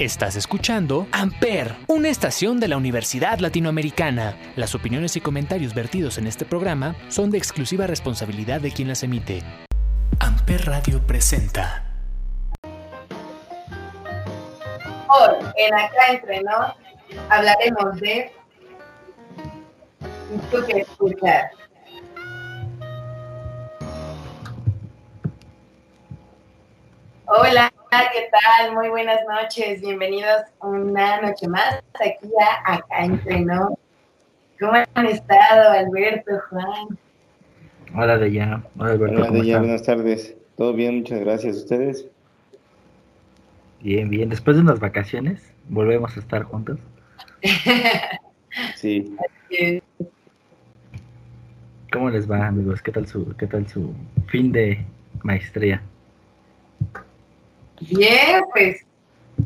Estás escuchando Amper, una estación de la Universidad Latinoamericana. Las opiniones y comentarios vertidos en este programa son de exclusiva responsabilidad de quien las emite. Amper Radio presenta. Hoy, en Acá Entre hablaremos de tú que escuchar. Hola, ¿qué tal? Muy buenas noches. Bienvenidos una noche más aquí a Acá Entre Nos. ¿Cómo han estado, Alberto, Juan? Hola de ya. Hola Alberto. Hola ¿cómo de ya, están? buenas tardes. Todo bien, muchas gracias. ¿Ustedes? Bien, bien. Después de unas vacaciones, volvemos a estar juntos. Sí. ¿Cómo les va, amigos? ¿Qué tal su, qué tal su fin de maestría? Bien, pues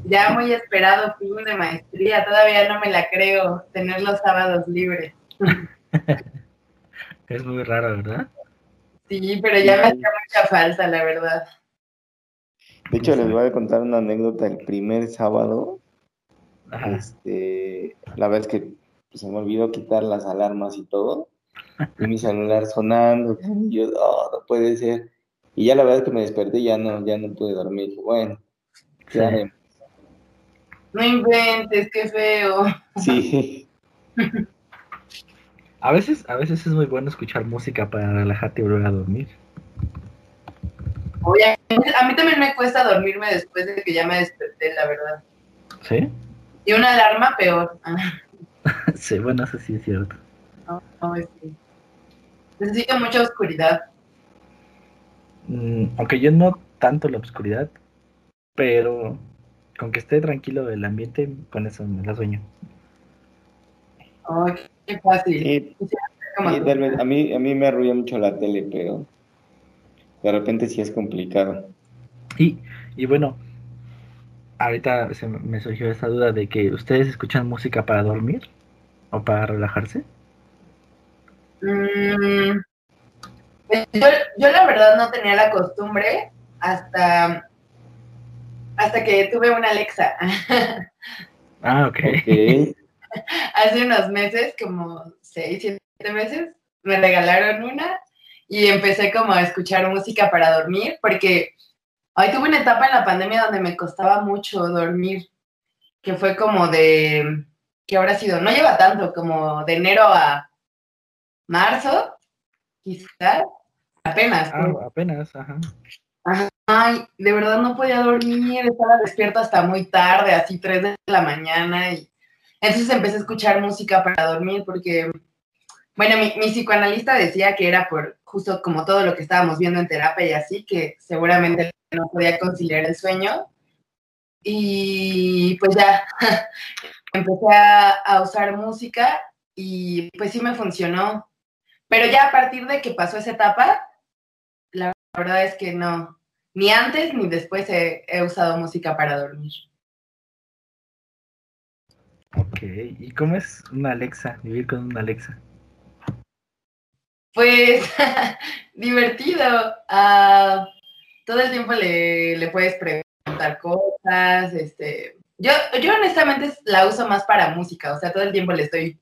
ya muy esperado fin de maestría. Todavía no me la creo tener los sábados libres. Es muy raro, ¿verdad? Sí, pero ya me hacía mucha falta, la verdad. De hecho, les voy a contar una anécdota. El primer sábado, Ajá. este, la verdad es que pues, se me olvidó quitar las alarmas y todo. Y mi celular sonando. Y yo, oh, no puede ser. Y ya la verdad es que me desperté y ya no, ya no pude dormir. Bueno, Sí. ya haremos. No inventes, qué feo. sí. A veces, a veces es muy bueno escuchar música para relajarte y volver a dormir. Oye, a mí también me cuesta dormirme después de que ya me desperté, la verdad. ¿Sí? Y una alarma peor. Sí, bueno, eso sí es cierto. No, no, sí. Necesito mucha oscuridad. Mm, aunque yo no tanto la oscuridad, pero con que esté tranquilo el ambiente, con eso me la sueño. Ay, qué fácil. Sí, Como sí, tú. tal vez. A mí, a mí me arrulla mucho la tele, pero de repente sí es complicado. Y, y bueno, ahorita se me- surgió esa duda de que ustedes escuchan música para dormir o para relajarse. Mm, yo, yo la verdad no tenía la costumbre hasta, hasta que tuve una Alexa. Ah, ok. Hace unos meses, como seis, siete meses, me regalaron una y empecé como a escuchar música para dormir porque hoy tuve una etapa en la pandemia donde me costaba mucho dormir, que fue como de, ¿qué habrá sido? No lleva tanto, como de enero a marzo, quizás, apenas. Ah, apenas, ajá. Ay, de verdad no podía dormir, estaba despierta hasta muy tarde, así 3 de la mañana. Y entonces empecé a escuchar música para dormir porque, bueno, mi, mi psicoanalista decía que era por justo como todo lo que estábamos viendo en terapia y así, que seguramente no podía conciliar el sueño. Y pues ya empecé a, a usar música y pues sí me funcionó. Pero ya a partir de que pasó esa etapa, la verdad es que no, ni antes ni después he, he usado música para dormir. Ok. ¿Y cómo es una Alexa? Vivir con una Alexa. Pues divertido. ah, todo el tiempo le, le puedes preguntar cosas. Este, yo, yo honestamente la uso más para música, o sea, todo el tiempo le estoy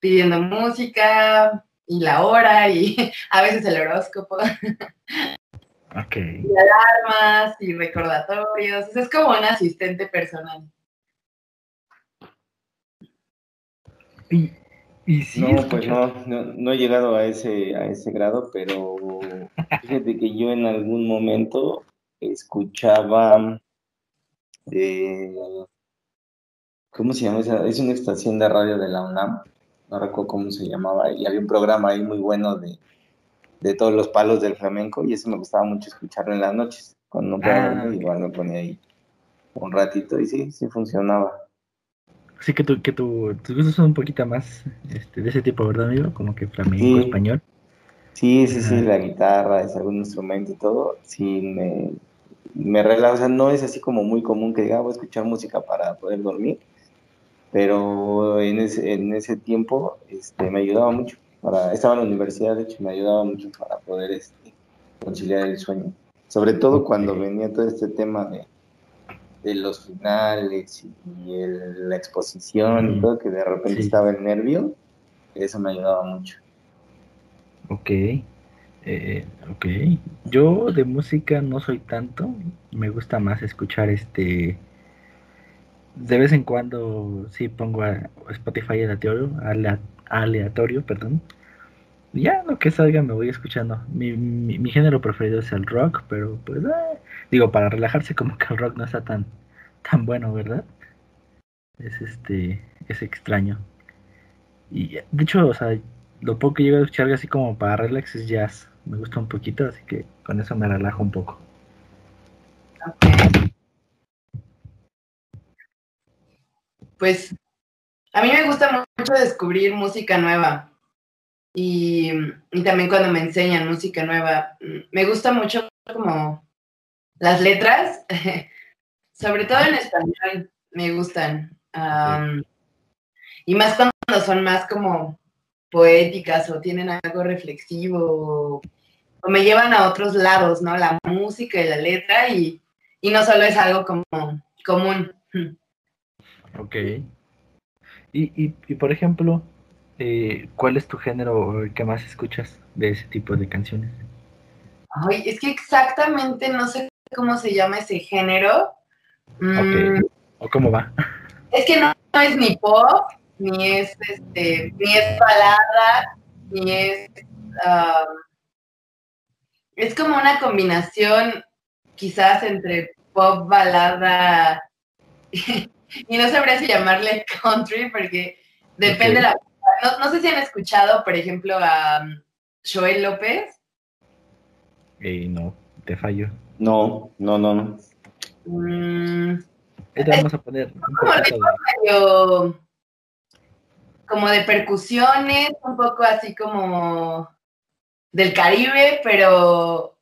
pidiendo música y la hora y a veces el horóscopo, Ok. alarmas y recordatorios. o sea, es como un asistente personal. Y, y sí, No, pues no, no, no he llegado a ese, a ese grado, pero fíjate que yo en algún momento escuchaba, eh, ¿cómo se llama esa? Es una estación de radio de la UNAM, no recuerdo cómo se llamaba, y había un programa ahí muy bueno de, de todos los palos del flamenco, y eso me gustaba mucho escucharlo en las noches, cuando no podía Ah, igual me ponía ahí un ratito, y sí, sí funcionaba. Así que, tu, que tu, tus gustos son un poquito más este, de ese tipo, ¿verdad, amigo? Como que flamenco, Sí. español. Sí, sí, sí, la guitarra, es algún instrumento y todo, sí me, me relaja, o sea, no es así como muy común que diga, "Ah, voy a escuchar música para poder dormir, pero en ese, en ese tiempo este, me ayudaba mucho, para, estaba en la universidad, de hecho, me ayudaba mucho para poder este, conciliar el sueño, sobre todo cuando venía todo este tema de, de los finales y la exposición y todo, que de repente estaba el nervio, eso me ayudaba mucho. Ok, eh, ok. Yo de música no soy tanto, me gusta más escuchar este... De vez en cuando sí pongo a Spotify aleatorio, aleatorio, perdón. Ya lo que salga me voy escuchando. Mi, mi, género preferido es el rock, pero pues eh, digo, para relajarse como que el rock no está tan, tan bueno, ¿verdad? Es este, es extraño. Y de hecho, o sea, lo poco que llego a escuchar así como para relax es jazz. Me gusta un poquito, así que con eso me relajo un poco. Pues a mí me gusta mucho descubrir música nueva. Y, y, también cuando me enseñan música nueva, me gusta mucho como las letras, sobre todo en español, me gustan. y más cuando son más como poéticas o tienen algo reflexivo o, me llevan a otros lados, ¿no? La música y la letra y, no solo es algo como común. Ok. Y, y, por ejemplo, eh, ¿cuál es tu género que más escuchas de ese tipo de canciones? Ay, es que exactamente no sé cómo se llama ese género. Mm. ¿O cómo va? Es que no, es ni pop, ni es este, ni es balada, ni es es como una combinación quizás entre pop, balada y, no sabría si llamarle country porque depende de la no, no, sé si han escuchado, por ejemplo, a Joel López. Eh, no, te fallo. No, no, no, no. Mm, vamos a poner como de percusiones, un poco así como del Caribe, pero,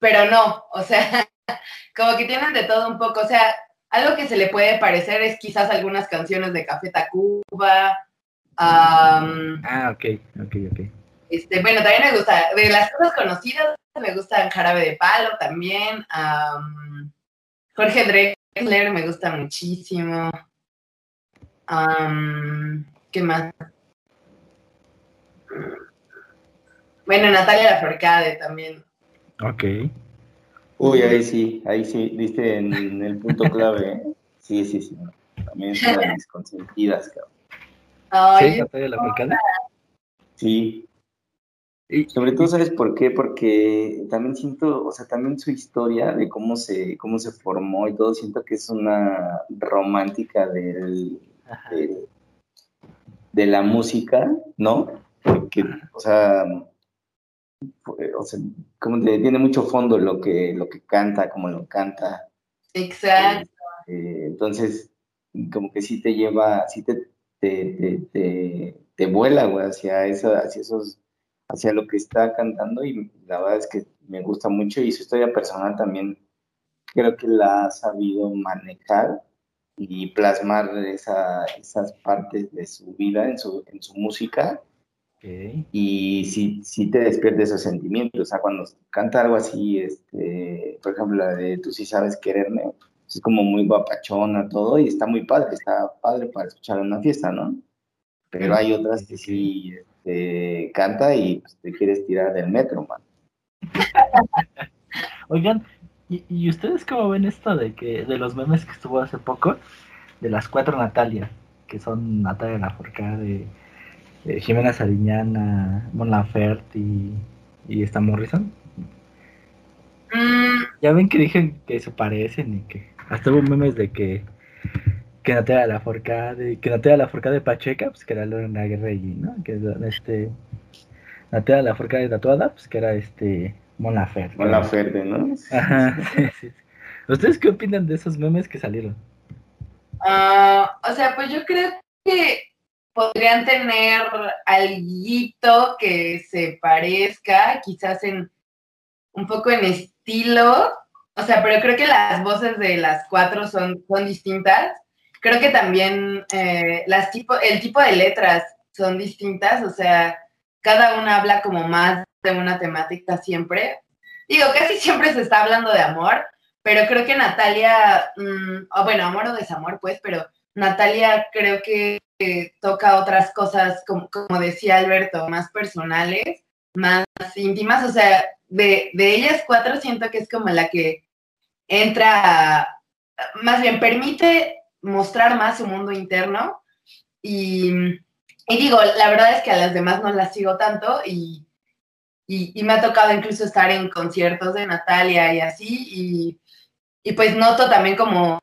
pero no, o sea, como que tienen de todo un poco, o sea, algo que se le puede parecer es quizás algunas canciones de Café Tacuba. ah, ok, ok, ok. Este, bueno, también me gusta, de las cosas conocidas, me gusta Jarabe de Palo también. Jorge Drexler me gusta muchísimo. ¿Qué más? Bueno, Natalia Laforcade también. Ok. Uy, ahí sí, ahí sí, diste en el punto clave. ¿eh? Sí, sí, sí. También son las consentidas, cabrón. ¿Sí, Laforcade? Sí, sobre todo, ¿sabes por qué? Porque también siento, o sea, también su historia de cómo se, cómo se formó y todo, siento que es una romántica del, de la música, ¿no? Porque, o sea, o sea, como tiene mucho fondo lo que, lo que canta, como lo canta. Exacto. Eh, entonces, como que sí te lleva, sí te, te, te, te, vuela, güey, hacia, esa, hacia esos hacia lo que está cantando y la verdad es que me gusta mucho y su historia personal también creo que la ha sabido manejar y plasmar esas partes de su vida en su, en su música. Y si si te despierta esos sentimientos. O sea, cuando canta algo así, este, por ejemplo, la de Tú sí sabes quererme, es como muy guapachona todo y está muy padre, está padre para escuchar en una fiesta, ¿no? Pero hay otras que sí, te canta y pues, te quieres tirar del metro, man. Oigan, ¿y, ustedes cómo ven esto de que de los memes que estuvo hace poco? De las cuatro Natalia, que son Natalia Lafourcade, de Jimena Sariñana, Mon Laferte y, y esta Morrison. Mm. Ya ven que dije que se parecen y que hasta hubo memes de que que no te da la forca de, que no te da la forca de Pacheca, pues que era Lorena Guerrero, ¿no? Que este no te da la forca de tatuada, pues que era este Mona Ferde. Mona Ferde, ¿no? Ajá, ¿Ustedes qué opinan de esos memes que salieron? Ah, o sea, pues yo creo que podrían tener algo que se parezca, quizás en un poco en estilo, o sea, pero creo que las voces de las cuatro son, son distintas creo que también eh, las tipo, el tipo de letras son distintas, o sea, cada una habla como más de una temática siempre. Digo, casi siempre se está hablando de amor, pero creo que Natalia, mm, bueno, amor o desamor, pues, pero Natalia creo que toca otras cosas, como, decía Alberto, más personales, más íntimas, o sea, de, de ellas cuatro siento que es como la que entra, más bien permite mostrar más su mundo interno y, y, digo, la verdad es que a las demás no las sigo tanto y, y, me ha tocado incluso estar en conciertos de Natalia y así y, pues noto también como,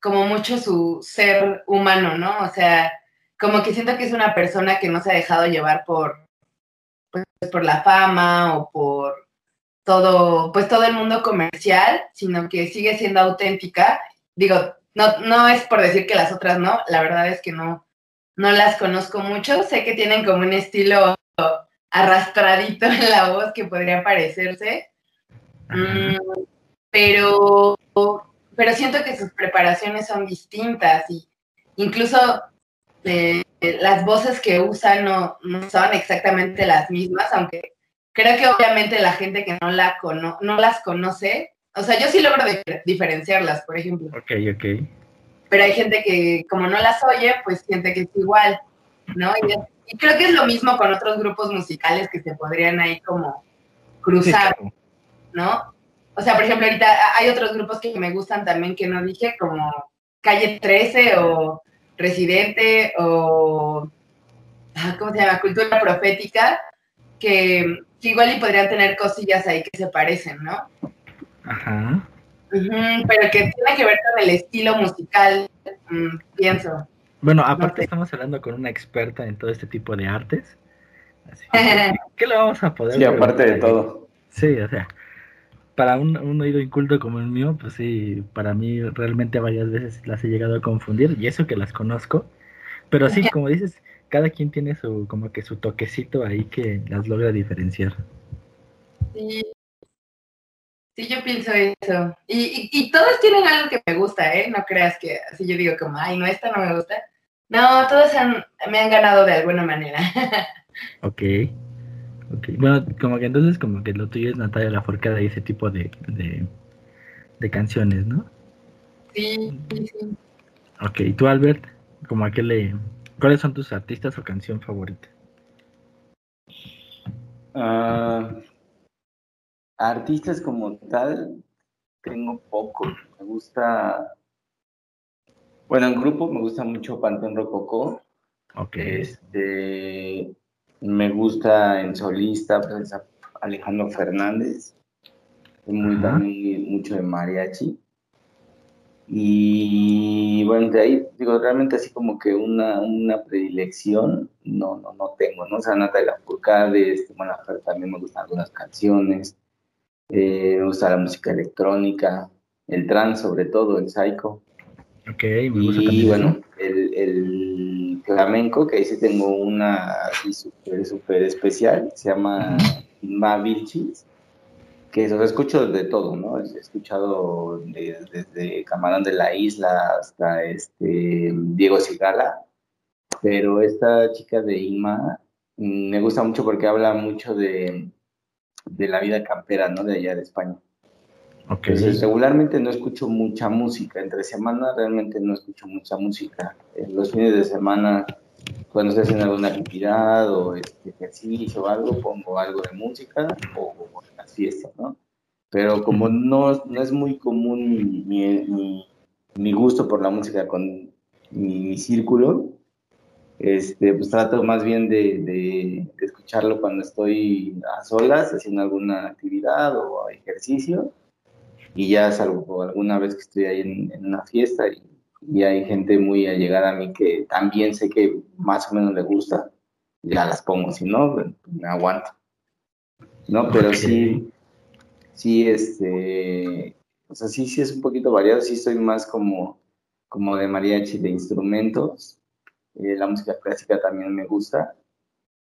como mucho su ser humano, ¿no? O sea, como que siento que es una persona que no se ha dejado llevar por, pues, por la fama o por todo, pues todo el mundo comercial, sino que sigue siendo auténtica. Digo, no, no es por decir que las otras no, la verdad es que no, no las conozco mucho. Sé que tienen como un estilo arrastradito en la voz que podría parecerse. Mm, pero, pero siento que sus preparaciones son distintas y incluso eh, las voces que usan no, no son exactamente las mismas, aunque creo que obviamente la gente que no, la no las conoce, o sea, yo sí logro diferenciarlas, por ejemplo. Ok, ok. Pero hay gente que como no las oye, pues siente que es igual, ¿no? Y, creo que es lo mismo con otros grupos musicales que se podrían ahí como cruzar, ¿no? O sea, por ejemplo, ahorita hay otros grupos que me gustan también que no dije, como Calle 13 o Residente o, ah, ¿cómo se llama? Cultura Profética, que igual y podrían tener cosillas ahí que se parecen, ¿no? Ajá. pero que tiene que ver con el estilo musical, mm, pienso. Bueno, aparte estamos hablando con una experta en todo este tipo de artes. Así ¿Qué le vamos a poder? Sí, aparte de todo. Sí, o sea, para un, un, oído inculto como el mío, pues sí, para mí realmente varias veces las he llegado a confundir, y eso que las conozco. Pero sí, como dices, cada quien tiene su, como que su toquecito ahí que las logra diferenciar. Sí, sí yo pienso eso. Y, y, todos tienen algo que me gusta, ¿eh? No creas que así yo digo como, ay, no, esta no me gusta. No, todos me han ganado de alguna manera. ok. Bueno, como que entonces como que lo tuyo es Natalia la Forcada y ese tipo de, de, de canciones, ¿no? Sí, sí, sí. Ok, ¿y tú Albert? ¿Como a qué le, ¿Cuáles son tus artistas o canción favorita? Ah, artistas como tal, tengo poco. Me gusta. Bueno, en grupo me gusta mucho Panteón Rococó. Ok. Este, me gusta en solista pues, Alejandro Fernández. Muy, también mucho de mariachi. Y bueno, de ahí, digo, realmente así como que una, una predilección no, no, no tengo, ¿no? O sea, Natalia Furcade, este, bueno, también me gustan algunas canciones, eh, me gusta la música electrónica, el trance sobre todo, el psycho. Ok, me gusta Y bueno, el, el, flamenco, que ahí sí tengo una súper, súper especial, se llama Ma Vilchis que eso, escucho de todo, ¿no? He escuchado desde Camarón de la Isla hasta este Diego Sigala, pero esta chica de Ima mm, me gusta mucho porque habla mucho de, de la vida campera, ¿no? De allá de España. Okay. Entonces, regularmente no escucho mucha música. Entre semana realmente no escucho mucha música. En los fines de semana, cuando estoy haciendo alguna actividad o este ejercicio o algo, pongo algo de música o, fiesta, ¿no? Pero como no, no es muy común mi, mi, gusto por la música con mi, círculo, este, pues trato más bien de, de, escucharlo cuando estoy a solas, haciendo alguna actividad o ejercicio, y ya salgo alguna vez que estoy ahí en, una fiesta y, y, hay gente muy allegada a mí que también sé que más o menos le gusta, ya las pongo, si no, me aguanto. ¿no? Pero sí, sí, este, o sea, sí, sí es un poquito variado, sí soy más como, como de mariachi, de instrumentos, eh, la música clásica también me gusta,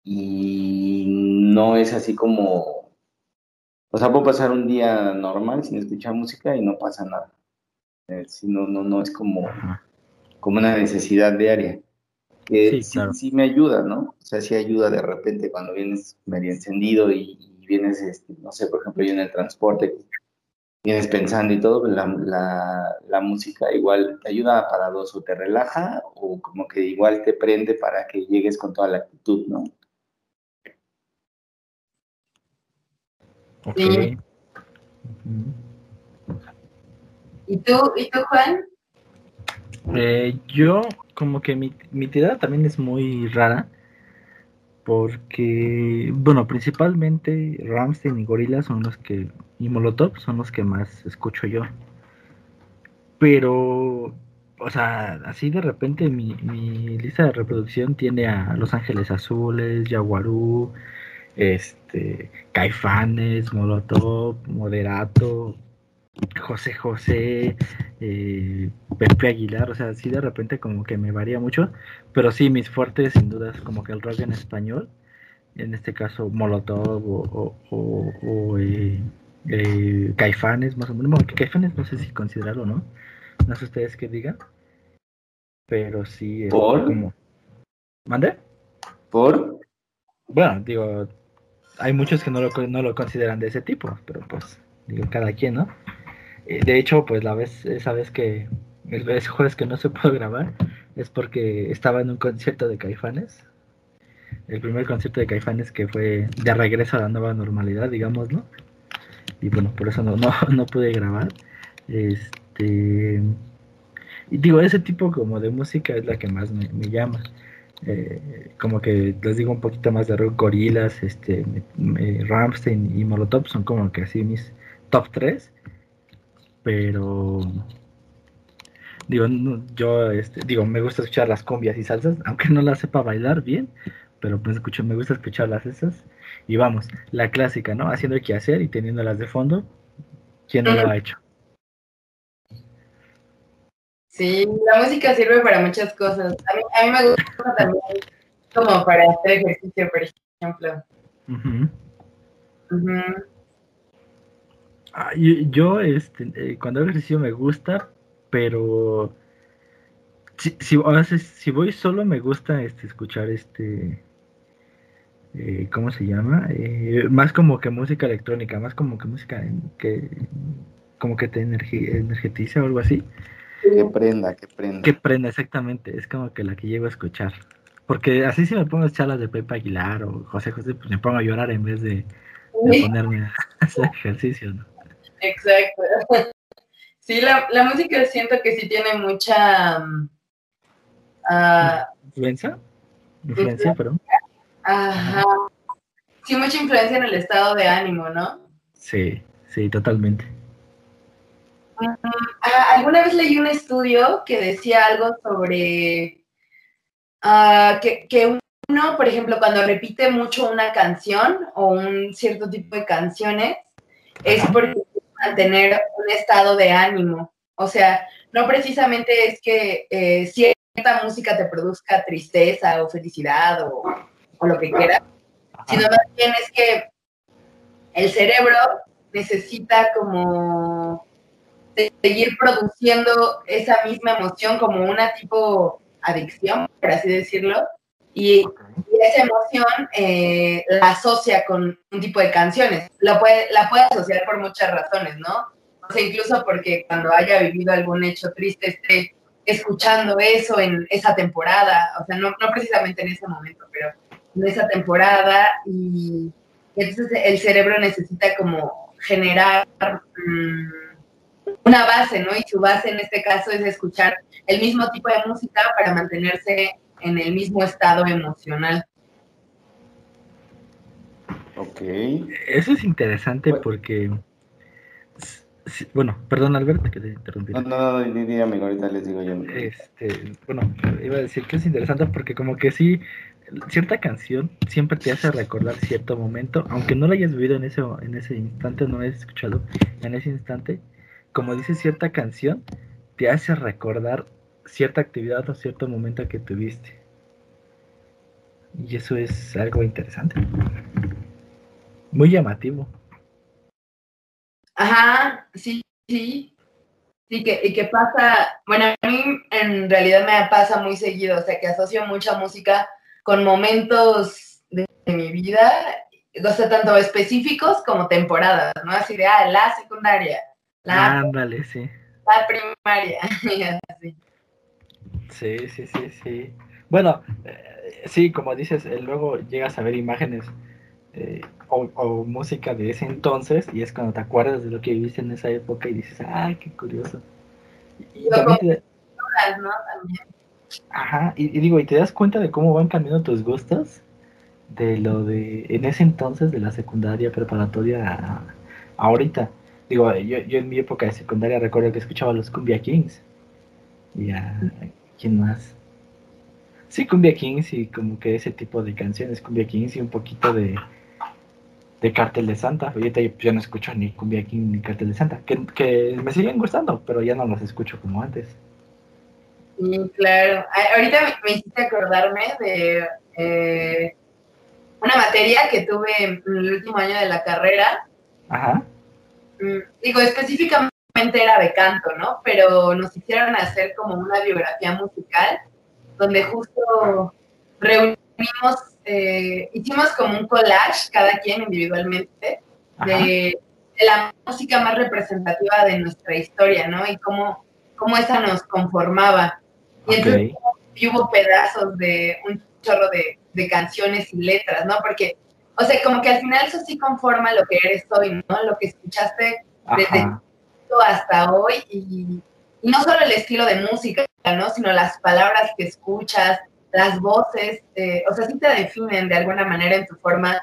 y no es así como, o sea, puedo pasar un día normal sin escuchar música y no pasa nada, eh, no, no, no es como, como una necesidad diaria que sí, sí, me ayuda, ¿no? O sea, sí ayuda de repente cuando vienes medio encendido y, vienes, este, no sé, por ejemplo, yo en el transporte, vienes pensando y todo, la, la, la, música igual te ayuda para dos, o te relaja, o como que igual te prende para que llegues con toda la actitud, ¿no? Ok. ¿Y tú, ¿Y tú, Juan? Eh, yo, como que mi, mi tirada también es muy rara, porque, bueno, principalmente Ramstein y Gorilla son los que, y Molotov son los que más escucho yo. Pero, o sea, así de repente mi, mi lista de reproducción tiene a Los Ángeles Azules, Yaguarú, este, Caifanes, Molotov, Moderato, José José, eh, Pepe Aguilar, o sea, sí de repente como que me varía mucho, pero sí, mis fuertes sin dudas como que el rock en español, en este caso Molotov o, o, o eh, eh, Caifanes, más o menos, bueno, Caifanes no sé si considerarlo o no, no sé ustedes qué digan, pero sí, ¿Por? como... ¿Mande? ¿Por? Bueno, digo, hay muchos que no lo, no lo consideran de ese tipo, pero pues, digo, cada quien, ¿no? De hecho, pues la vez, esa vez que, el jueves que no se pudo grabar, es porque estaba en un concierto de Caifanes. El primer concierto de Caifanes que fue de regreso a la nueva normalidad, digámoslo. Y bueno, por eso no, no, no pude grabar. Este. Y digo, ese tipo como de música es la que más me, me llama. Eh, como que les digo un poquito más de rock, Gorilas, este, Ramstein y Molotov son como que así mis top 3 pero digo, yo este, digo, me gusta escuchar las cumbias y salsas, aunque no las sepa bailar bien, pero pues escucho, me gusta escucharlas esas. Y vamos, la clásica, ¿no? Haciendo el quehacer y teniéndolas de fondo, ¿quién no lo ha hecho? Sí, la música sirve para muchas cosas. A mí, a mí me gusta también como para hacer ejercicio, por ejemplo. Uh -huh. Uh -huh. Ah, yo, yo, este, eh, cuando hago ejercicio me gusta, pero si, si, si, si voy solo me gusta este, escuchar este, eh, ¿cómo se llama? Eh, más como que música electrónica, más como que música que como que te energetiza o algo así. Que prenda, que prenda. Que prenda, exactamente, es como que la que llego a escuchar. Porque así si me pongo a echar las de Pepe Aguilar o José José, pues me pongo a llorar en vez de, de ponerme a hacer ejercicio, ¿no? Exacto. Sí, la, la, música siento que sí tiene mucha... Uh, ¿Influencia? Influencia, perdón. Ajá. Sí, mucha influencia en el estado de ánimo, ¿no? Sí, sí, totalmente. Uh, alguna vez leí un estudio que decía algo sobre uh, que, que uno, por ejemplo, cuando repite mucho una canción o un cierto tipo de canciones, es porque mantener un estado de ánimo. O sea, no precisamente es que eh, cierta música te produzca tristeza o felicidad o, o lo que quieras, sino más bien es que el cerebro necesita como seguir produciendo esa misma emoción como una tipo adicción, por así decirlo, y, y esa emoción eh, la asocia con un tipo de canciones. La puede, la puede asociar por muchas razones, ¿no? O sea, incluso porque cuando haya vivido algún hecho triste esté escuchando eso en esa temporada, o sea, no, no precisamente en ese momento, pero en esa temporada y entonces el cerebro necesita como generar mmm, una base, ¿no? Y su base en este caso es escuchar el mismo tipo de música para mantenerse en el mismo estado emocional. Ok. Eso es interesante bueno. porque, bueno, perdón Alberto que te interrumpí. No, no, no, dígame, ahorita les digo yo. Este, bueno, iba a decir que es interesante porque como que sí, cierta canción siempre te hace recordar cierto momento, aunque no lo hayas vivido en ese, en ese instante, no lo hayas escuchado en ese instante, como dice cierta canción, te hace recordar cierta actividad o cierto momento que tuviste. Y eso es algo interesante. Muy llamativo. Ajá, sí, sí. Sí, que, y que pasa, bueno, a mí en realidad me pasa muy seguido, o sea, que asocio mucha música con momentos de, de mi vida, o sea, tanto específicos como temporadas, ¿no? Así de, ah, la secundaria, La, Ándale, sí. la primaria. Sí, sí, sí, sí. Bueno, eh, sí, como dices, eh, luego llegas a ver imágenes eh, o, o música de ese entonces y es cuando te acuerdas de lo que viviste en esa época y dices, ay, qué curioso. Y, y también te- ¿no? También. Ajá, y, y digo, ¿y te das cuenta de cómo van cambiando tus gustos? De lo de, en ese entonces, de la secundaria preparatoria a, a ahorita. Digo, yo, yo en mi época de secundaria recuerdo que escuchaba los Cumbia Kings. Y a, ¿quién más? Sí, Cumbia Kings y como que ese tipo de canciones, Cumbia Kings y un poquito de, de Cartel de Santa. Ahorita yo, yo no escucho ni Cumbia King ni Cartel de Santa, que, que me siguen gustando, pero ya no los escucho como antes. Sí, claro. Ahorita me, me hiciste acordarme de eh, una materia que tuve en el último año de la carrera. Ajá. Mm, Digo, específicamente era de canto, ¿no? Pero nos hicieron hacer como una biografía musical, donde justo reunimos, eh, hicimos como un collage, cada quien individualmente, Ajá. de, la música más representativa de nuestra historia, ¿no? Y cómo, cómo esa nos conformaba. Y entonces Ok. y hubo pedazos de un chorro de, de canciones y letras, ¿no? Porque, o sea, como que al final eso sí conforma lo que eres hoy, ¿no? Lo que escuchaste desde hasta hoy y, y no solo el estilo de música, ¿no? Sino las palabras que escuchas, las voces, eh, o sea, sí te definen de alguna manera en tu forma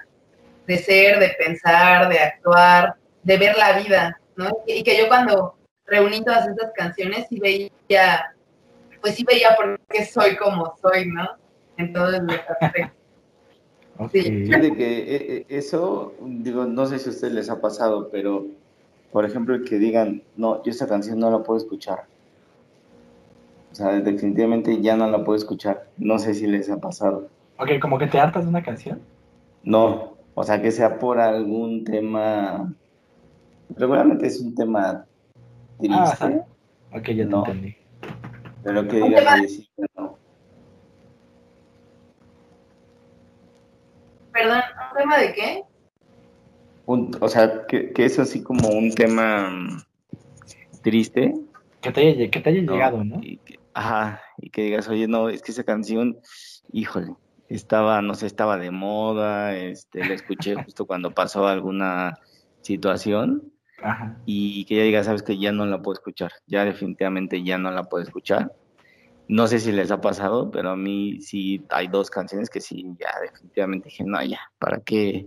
de ser, de pensar, de actuar, de ver la vida, ¿no? Y, y que yo cuando reuní todas estas canciones sí veía, pues sí veía por qué soy como soy, ¿no? En todos los aspectos. Ok. Sí. Fíjate que eh, eh, eso, digo, no sé si a ustedes les ha pasado, pero por ejemplo, el que digan, no, yo esta canción no la puedo escuchar. O sea, definitivamente ya no la puedo escuchar. No sé si les ha pasado. Ok, como que te hartas de una canción. No, o sea, que sea por algún tema. Regularmente es un tema triste, Ah. Ok, ya te No. entendí. pero que digas, no. Perdón, ¿un tema de qué? Un- o sea, que, que es así como un tema mm, triste. Que te haya, que te haya ¿no? llegado, ¿no? Y que- ajá, y que digas, oye, no, es que esa canción, híjole, estaba, no sé, estaba de moda, este, la escuché justo cuando pasó alguna situación Ajá. y que ya digas, sabes que ya no la puedo escuchar, ya definitivamente ya no la puedo escuchar. No sé si les ha pasado, pero a mí sí hay dos canciones que sí, ya definitivamente dije, no, ya, ¿para qué,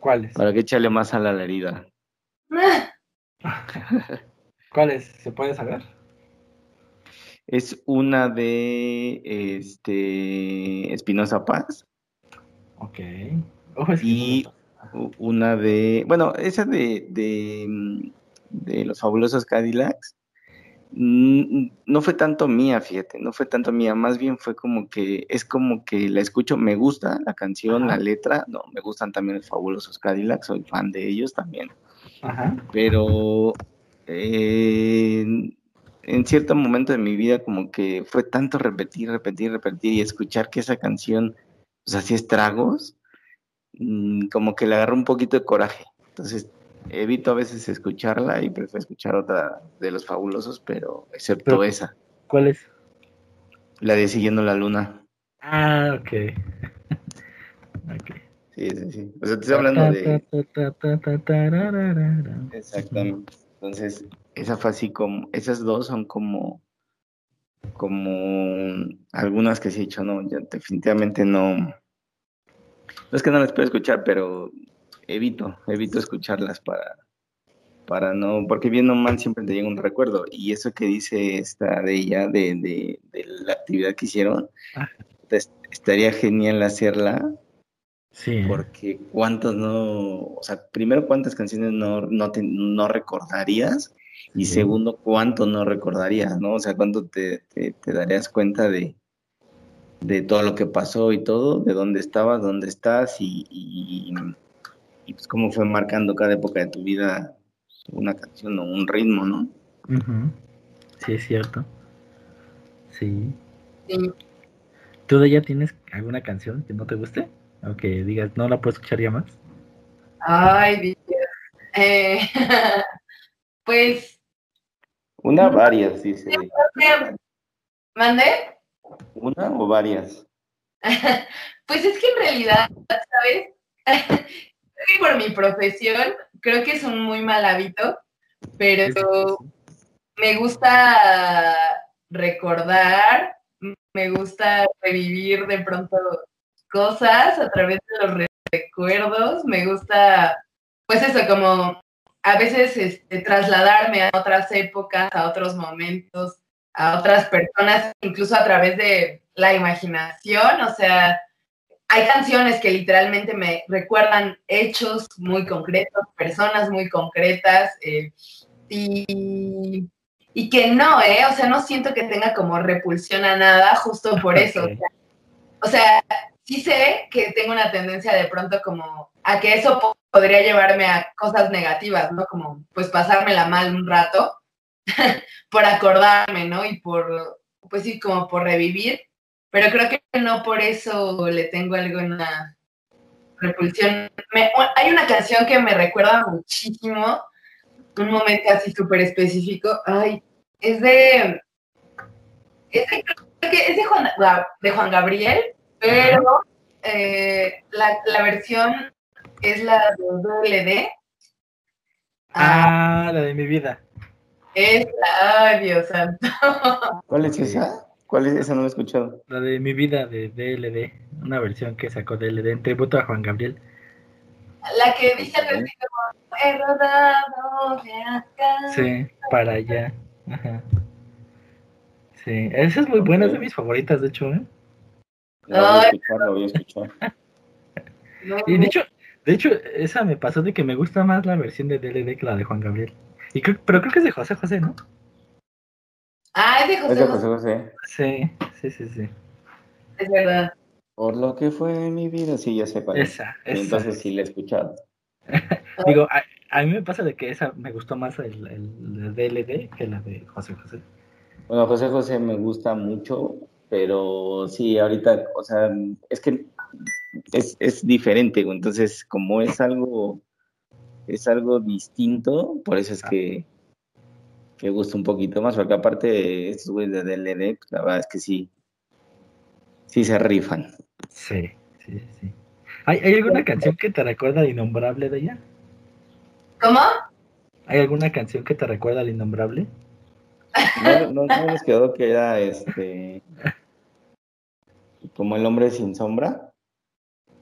¿Cuáles? para qué echarle más a la herida? ¿Cuáles? ¿Se puede saber? Es una de este Espinosa Paz Ok. Ojo, es que Y- Una de, bueno, esa de, de, mm, de los fabulosos Cadillacs, no fue tanto mía, fíjate, no fue tanto mía, más bien fue como que, es como que la escucho, me gusta la canción, Ajá. la letra, no, me gustan también los fabulosos Cadillacs, soy fan de ellos también, Ajá. pero eh, en, en cierto momento de mi vida como que fue tanto repetir, repetir, repetir y escuchar que esa canción, pues hacía estragos, mm, como que le agarró un poquito de coraje. Entonces, evito a veces escucharla y prefiero escuchar otra de los fabulosos, pero excepto Pero- esa, ¿Cuáles? la de Siguiendo la Luna. Ah, ok. ok. Sí, sí, sí. O sea, te estoy hablando de... Exactamente. Entonces, esa fue así como, esas dos son como, como algunas que sí he dicho, no, ya definitivamente no, no es que no las puedo escuchar, pero evito, evito escucharlas para, para no, porque bien o mal siempre te llega un recuerdo, y eso que dice esta de ella, de, de, de la actividad que hicieron, Ah. es- estaría genial hacerla, Sí. porque cuántos no, o sea, primero cuántas canciones no, no, te- no recordarías y segundo cuánto no recordarías, ¿no? O sea, cuánto te, te, te darías cuenta de, de todo lo que pasó y todo, de dónde estabas, dónde estás y, y, y, pues cómo fue marcando cada época de tu vida una canción o un ritmo, ¿no? Sí, es cierto. Sí. Sí. ¿Tú de ella tienes alguna canción que no te guste? O que digas, no la puedo escuchar ya más. Ay, Dios. Eh, pues Una, varias, dice. ¿Mande? ¿Una o varias? pues es que en realidad, ¿sabes? por mi profesión, creo que es un muy mal hábito, pero me gusta recordar, me gusta revivir de pronto cosas a través de los recuerdos, me gusta, pues eso, como a veces este, trasladarme a otras épocas, a otros momentos, a otras personas, incluso a través de la imaginación, o sea, hay canciones que literalmente me recuerdan hechos muy concretos, personas muy concretas, eh, y, y, que no, ¿eh? O sea, no siento que tenga como repulsión a nada justo por eso. O sea, sí sé que tengo una tendencia de pronto como a que eso podría llevarme a cosas negativas, ¿no? Como pues pasármela mal un rato por acordarme, ¿no? Y por, pues sí, como por revivir, pero creo que no por eso le tengo alguna repulsión. hay una canción que me recuerda muchísimo, un momento así súper específico, ay, es de, es de, es de, Juan, de Juan Gabriel, pero eh, la, la, versión es la de WD. Ah, la de mi vida. Es, ay, Dios santo. ¿Cuál es esa? ¿Cuál es esa? No la he escuchado. La de mi vida de DLD, una versión que sacó DLD en tributo a Juan Gabriel. La que dice así como, he rodado de acá. Sí, para allá. Ajá. Sí, esa es muy buena, es de mis favoritas, de hecho, ¿eh? La voy a escuchar, la voy a escuchar. y de hecho, de hecho, esa me pasó de que me gusta más la versión de DLD que la de Juan Gabriel. Y creo, pero creo que es de José José, ¿no? Ah, es de José, es de José José. Sí, sí, sí, sí. Es verdad. Por lo que fue mi vida, sí, ya sé para Esa, esa. Entonces sí la he escuchado. Digo, a, a, mí me pasa de que esa me gustó más el, el, DLD que la de José José. Bueno, José José me gusta mucho, pero sí, ahorita, o sea, es que es, es diferente, entonces como es algo, es algo distinto, por eso es Ah. que, que gusta un poquito más, porque aparte estos güeyes de DLD, pues, la verdad es que sí, sí se rifan. Sí, sí, sí. ¿Hay, ¿Hay alguna canción que te recuerda al innombrable de ella? ¿Cómo? ¿Hay alguna canción que te recuerda al innombrable? No, no, no les quedó que era este como el hombre sin sombra.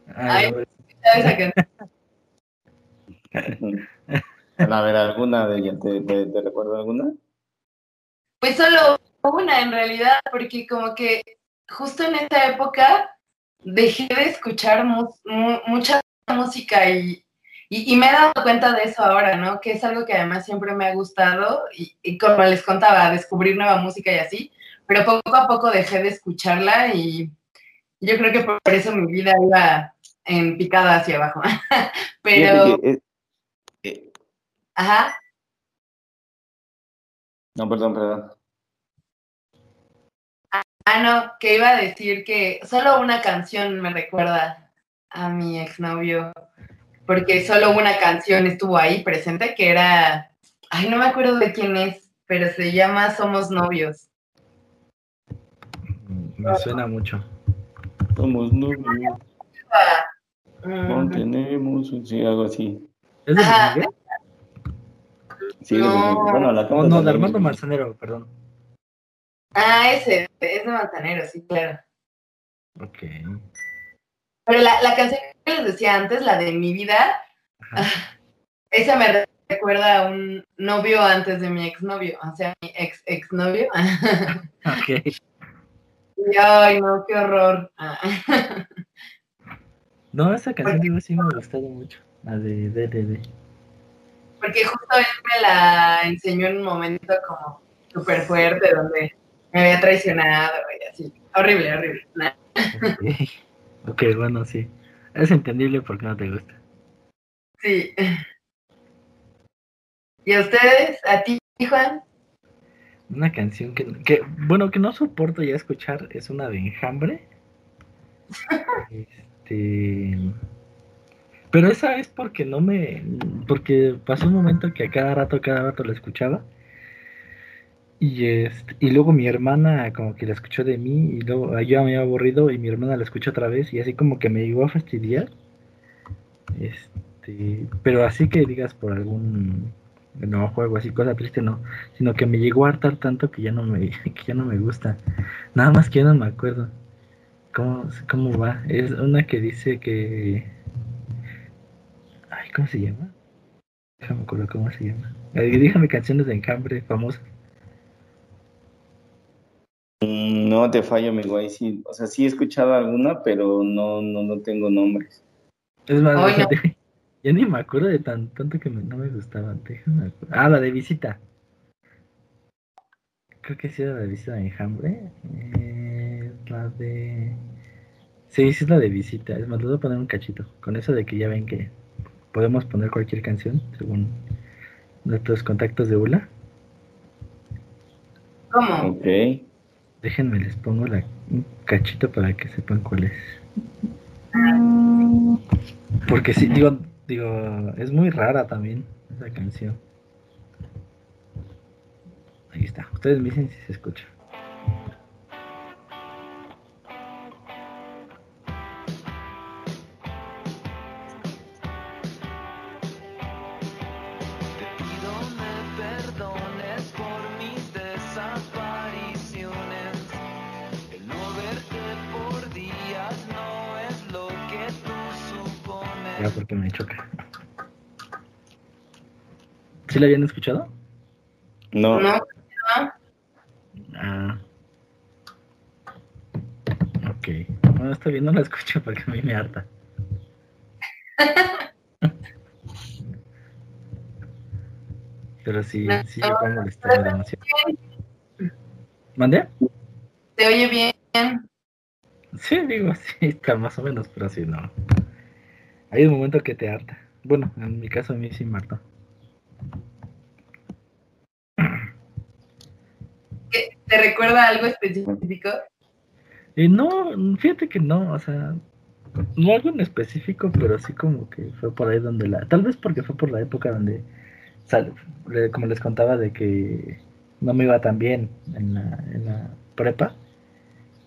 Ah, Ay. no, ¿Sabes a ver, ¿alguna de ellas? ¿Te, te, te recuerdo alguna? Pues solo una en realidad, porque como que justo en esa época dejé de escuchar mu mu mucha música y, y, y, me he dado cuenta de eso ahora, ¿no? Que es algo que además siempre me ha gustado y, y, como les contaba, descubrir nueva música y así, pero poco a poco dejé de escucharla y yo creo que por eso mi vida iba en picada hacia abajo. pero... Eh, Ajá. No, perdón, perdón. Ah, no, que iba a decir que solo una canción me recuerda a mi exnovio, porque solo una canción estuvo ahí presente, que era, ay, no me acuerdo de quién es, pero se llama Somos Novios. Me suena mucho. Somos novios. Mm. Mantenemos, sí, algo así. ¿Es de. Miguel? Sí, No. bueno, la canta no, de. Armando Manzanero, perdón. Ah, ese, es de Manzanero, sí, claro. Ok. Pero la, la canción que les decía antes, la de Mi Vida, Ajá. esa me re- recuerda a un novio antes de mi exnovio, o sea, mi ex exnovio. Ok. Y, ay, no, qué horror. No, esa canción digo, sí me ha gustado mucho. La de DDD. Porque justo él me la enseñó en un momento como súper fuerte, donde me había traicionado y así. Horrible, horrible. Nah. Ok. ok, bueno, sí. Es entendible porque no te gusta. Sí. ¿Y a ustedes? ¿A ti, Juan? Una canción que, que, bueno, que no soporto ya escuchar es una de Enjambre. Este. Pero esa es porque no me. Porque pasó un momento que a cada rato, cada rato la escuchaba. Y, este, y luego mi hermana como que la escuchó de mí y luego yo me había aburrido y mi hermana la escuchó otra vez y así como que me llegó a fastidiar. Este, pero así que digas por algún no juego así cosa triste no, sino que me llegó a hartar tanto que ya no me que ya no me gusta. Nada más que ya no me acuerdo. ¿Cómo, cómo va? Es una que dice que ¿cómo se llama? Déjame acuerdo cómo se llama. Dígame canciones de encambre famosas. Mm, no te fallo, amigo. Ahí sí, o sea, sí he escuchado alguna, pero no, no, no tengo nombres. Es más, ya ni me acuerdo de tan, tanto que no me gustaba. Ah, la de visita. Creo que sí era la de visita de enjambre. Eh, la de. Sí, sí es la de visita. Es más, le voy a poner un cachito. Con eso de que ya ven que podemos poner cualquier canción según nuestros contactos de ULA. ¿Cómo? Ok. Déjenme, les pongo la, un cachito para que sepan cuál es. Porque sí, digo, digo, es muy rara también esa canción. Ahí está. Ustedes me dicen si se escucha. ¿Sí la habían escuchado? No. No. Ah. Ok. Bueno, está bien, no la escucho porque a mí me harta. Pero sí, sí llegó a molestarme demasiado. ¿Mande? ¿Te oye bien? Sí, digo, sí, está más o menos, pero así no. Hay un momento que te harta. Bueno, en mi caso a mí sí me harta. ¿Te recuerda algo específico? Y no, fíjate que no, o sea, no algo en específico, pero sí como que fue por ahí donde la, tal vez porque fue por la época donde, sal, como les contaba de que no me iba tan bien en la, en la prepa,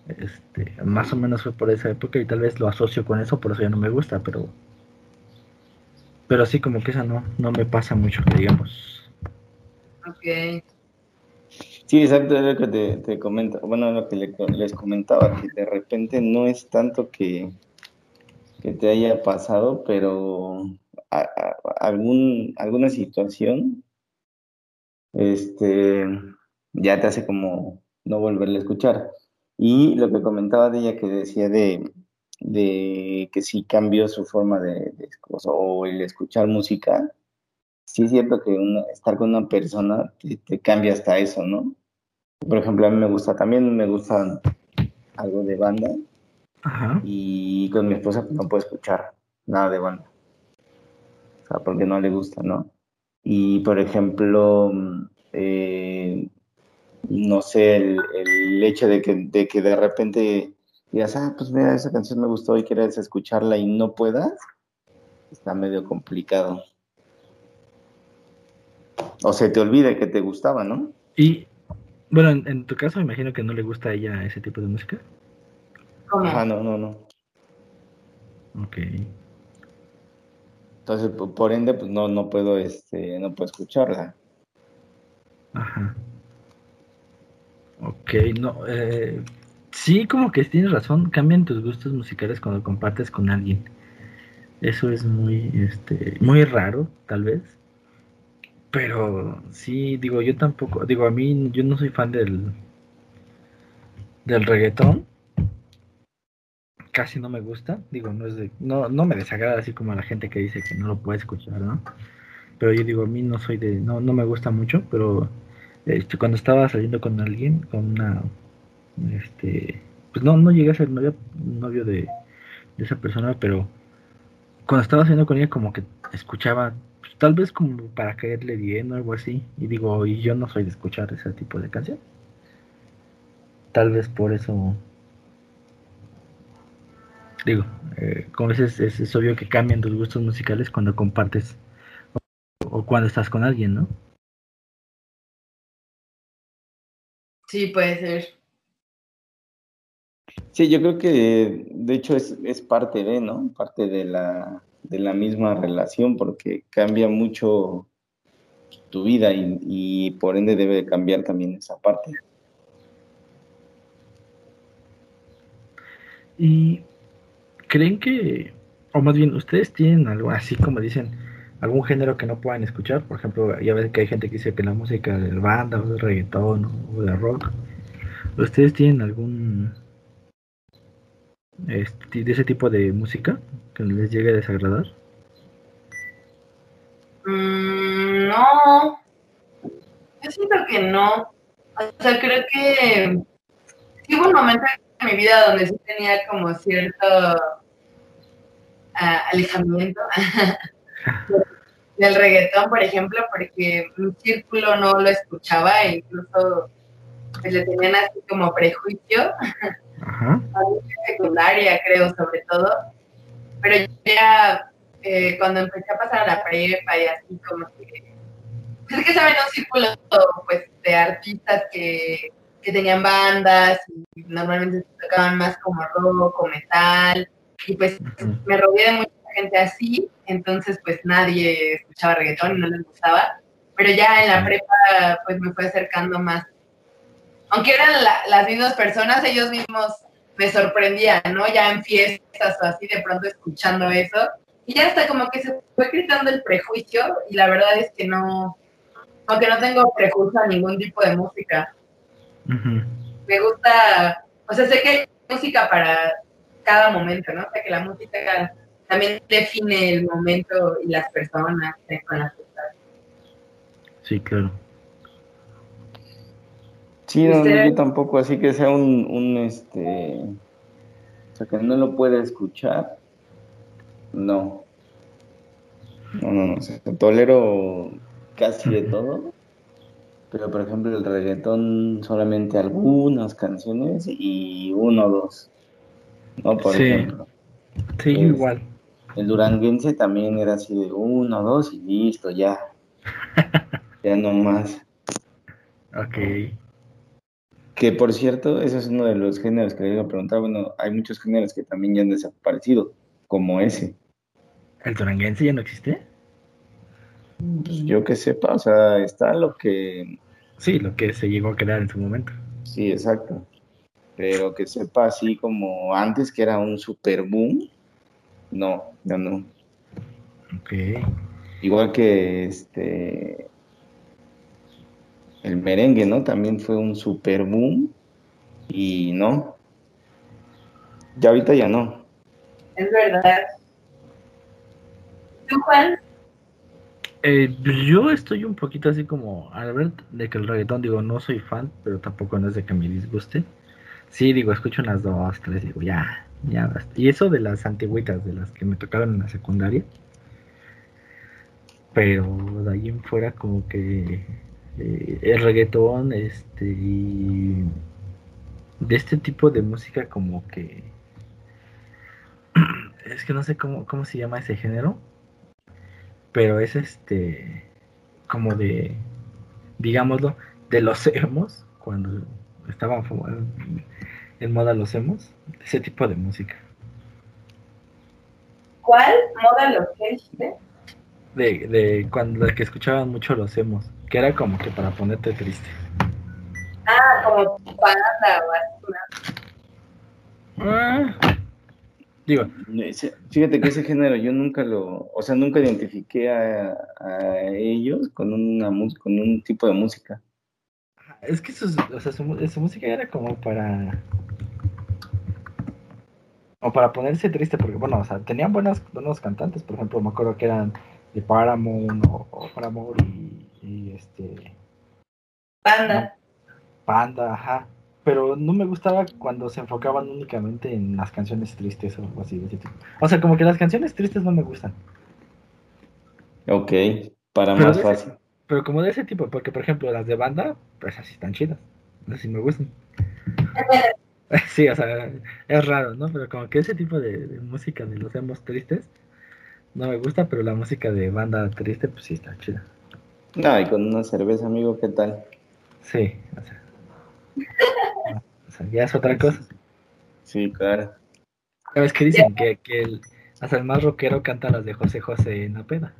este, más o menos fue por esa época y tal vez lo asocio con eso, por eso ya no me gusta, pero pero sí, como que esa no, no me pasa mucho, digamos. Ok. Sí, exacto, es lo que te, te comento. Bueno, lo que les comentaba, que de repente no es tanto que, que te haya pasado, pero algún, alguna situación este, ya te hace como no volverle a escuchar. Y lo que comentaba de ella que decía de, de que sí cambió su forma de, o el escuchar música, sí es cierto que estar con una persona te, cambia hasta eso, ¿no? Por ejemplo, a mí me gusta, también me gusta algo de banda y con mi esposa pues, no puedo escuchar nada de banda, o sea, porque no le gusta, ¿no? Y por ejemplo, eh, no sé, el, el hecho de que, de que de repente digas, ah, pues mira, esa canción me gustó y quieres escucharla y no puedas, está medio complicado. O se te olvide que te gustaba, ¿no? Y, bueno, en, tu caso me imagino que no le gusta a ella ese tipo de música. Ah, no, no, no. Ok. Entonces, por ende, pues no, no puedo, este, no puedo escucharla. Ajá. Ok, no, eh, Sí, como que tienes razón, cambian tus gustos musicales cuando compartes con alguien. Eso es muy, este, muy raro, tal vez. Pero sí, digo, yo tampoco, digo, a mí, yo no soy fan del, del reggaetón. Casi no me gusta, digo, no es de, no, no me desagrada así como a la gente que dice que no lo puede escuchar, ¿no? Pero yo digo, a mí no soy de, no, no me gusta mucho, pero este, cuando estaba saliendo con alguien, con una este, pues no, no llegué a ser novio, novio de, esa persona, pero cuando estaba haciendo con ella como que escuchaba, tal vez como para caerle bien o algo así, y digo, y yo no soy de escuchar ese tipo de canción. Tal vez por eso, digo, eh, como veces es, obvio que cambian tus gustos musicales cuando compartes o cuando estás con alguien, ¿no? Sí, puede ser. Sí, yo creo que de hecho es, es parte de, ¿no? Parte de la, de la misma relación porque cambia mucho tu vida y, por ende debe cambiar también esa parte. ¿Y creen que, o más bien, ustedes tienen algo así como dicen, algún género que no puedan escuchar? Por ejemplo, ya ves que hay gente que dice que la música de banda o de reggaetón o de rock. ¿Ustedes tienen algún este, de ese tipo de música que les llegue a desagradar? Mm, no. Yo siento que no. O sea, creo que hubo un momento en mi vida donde sí tenía como cierto ah, alejamiento del reggaetón, por ejemplo, porque mi círculo no lo escuchaba e incluso pues, le tenían así como prejuicio. Ajá. secundaria, creo, sobre todo. Pero ya eh, cuando empecé a pasar a la prepa y así como que... Es que saben un círculo pues, de artistas que, que tenían bandas y normalmente tocaban más como rock o metal y pues me rodeé de mucha gente así, entonces pues nadie escuchaba reggaetón y no les gustaba, pero ya en la prepa pues me fue acercando más aunque eran las mismas personas, ellos mismos me sorprendían, ¿no? Ya en fiestas o así, de pronto escuchando eso. Y ya hasta como que se fue gritando el prejuicio y la verdad es que no, aunque no tengo prejuicio a ningún tipo de música. Me gusta, o sea, sé que hay música para cada momento, ¿no? O sea, que la música también define el momento y las personas con las que estás. Sí, claro. Sí, no, yo tampoco, así que sea un, un, este, o sea, que no lo pueda escuchar, no. No, no, no, tolero casi de todo, pero por ejemplo el reggaetón solamente algunas canciones y uno o dos, ¿no? Por Sí. ejemplo. Sí, igual. El duranguense también era así de uno, dos y listo, ya. ya no más. Ok. Que por cierto, eso es uno de los géneros que le iba a preguntar. Bueno, hay muchos géneros que también ya han desaparecido, como ese. ¿El duranguense ya no existe? Pues yo que sepa, o sea, está lo que. Sí, lo que se llegó a crear en su momento. Sí, exacto. Pero que sepa así como antes que era un super boom. No, ya no. Ok. Igual que este. El merengue, ¿no? También fue un super boom. Y no. Ya ahorita ya no. Es verdad. ¿Tú, Juan? Eh, yo estoy un poquito así como Albert, de que el reggaetón, digo, no soy fan, pero tampoco no es de que me disguste. Sí, digo, escucho unas dos, tres, digo, ya, ya basta. Y eso de las antigüitas, de las que me tocaron en la secundaria. Pero de ahí en fuera como que eh, el reggaetón, este, y de este tipo de música como que... Es que no sé cómo, cómo se llama ese género pero es este como de digámoslo de los emos cuando estaban en moda los emos ese tipo de música ¿Cuál moda lo que dijiste? de, de cuando que escuchaban mucho los emos que era como que para ponerte triste Ah, como banda o así. ¿no? Ah, digo Fíjate que ese género yo nunca lo, o sea, nunca identifiqué a, a ellos con una con un tipo de música. es que sus- o sea, su, su música era como para o para ponerse triste porque bueno o sea tenían buenos buenos cantantes por ejemplo me acuerdo que eran de Paramount o, o Paramount y, y este Banda. Panda, ajá. Pero no me gustaba cuando se enfocaban únicamente en las canciones tristes o algo así de ese tipo. O sea, como que las canciones tristes no me gustan. Ok, para Pero más ese- fácil. Pero como de ese tipo, porque por ejemplo las de banda, pues así están chidas. Así me gustan. Sí, o sea, es raro, ¿no? Pero como que ese tipo de, de música de los emos tristes no me gusta, pero la música de banda triste, pues sí está chida. No, y con una cerveza, amigo, ¿qué tal? Sí, o sea, O sea, ya es otra cosa. Sí, claro. ¿Sabes qué dicen? Que, que el, hasta el más rockero canta las de José José en la peda.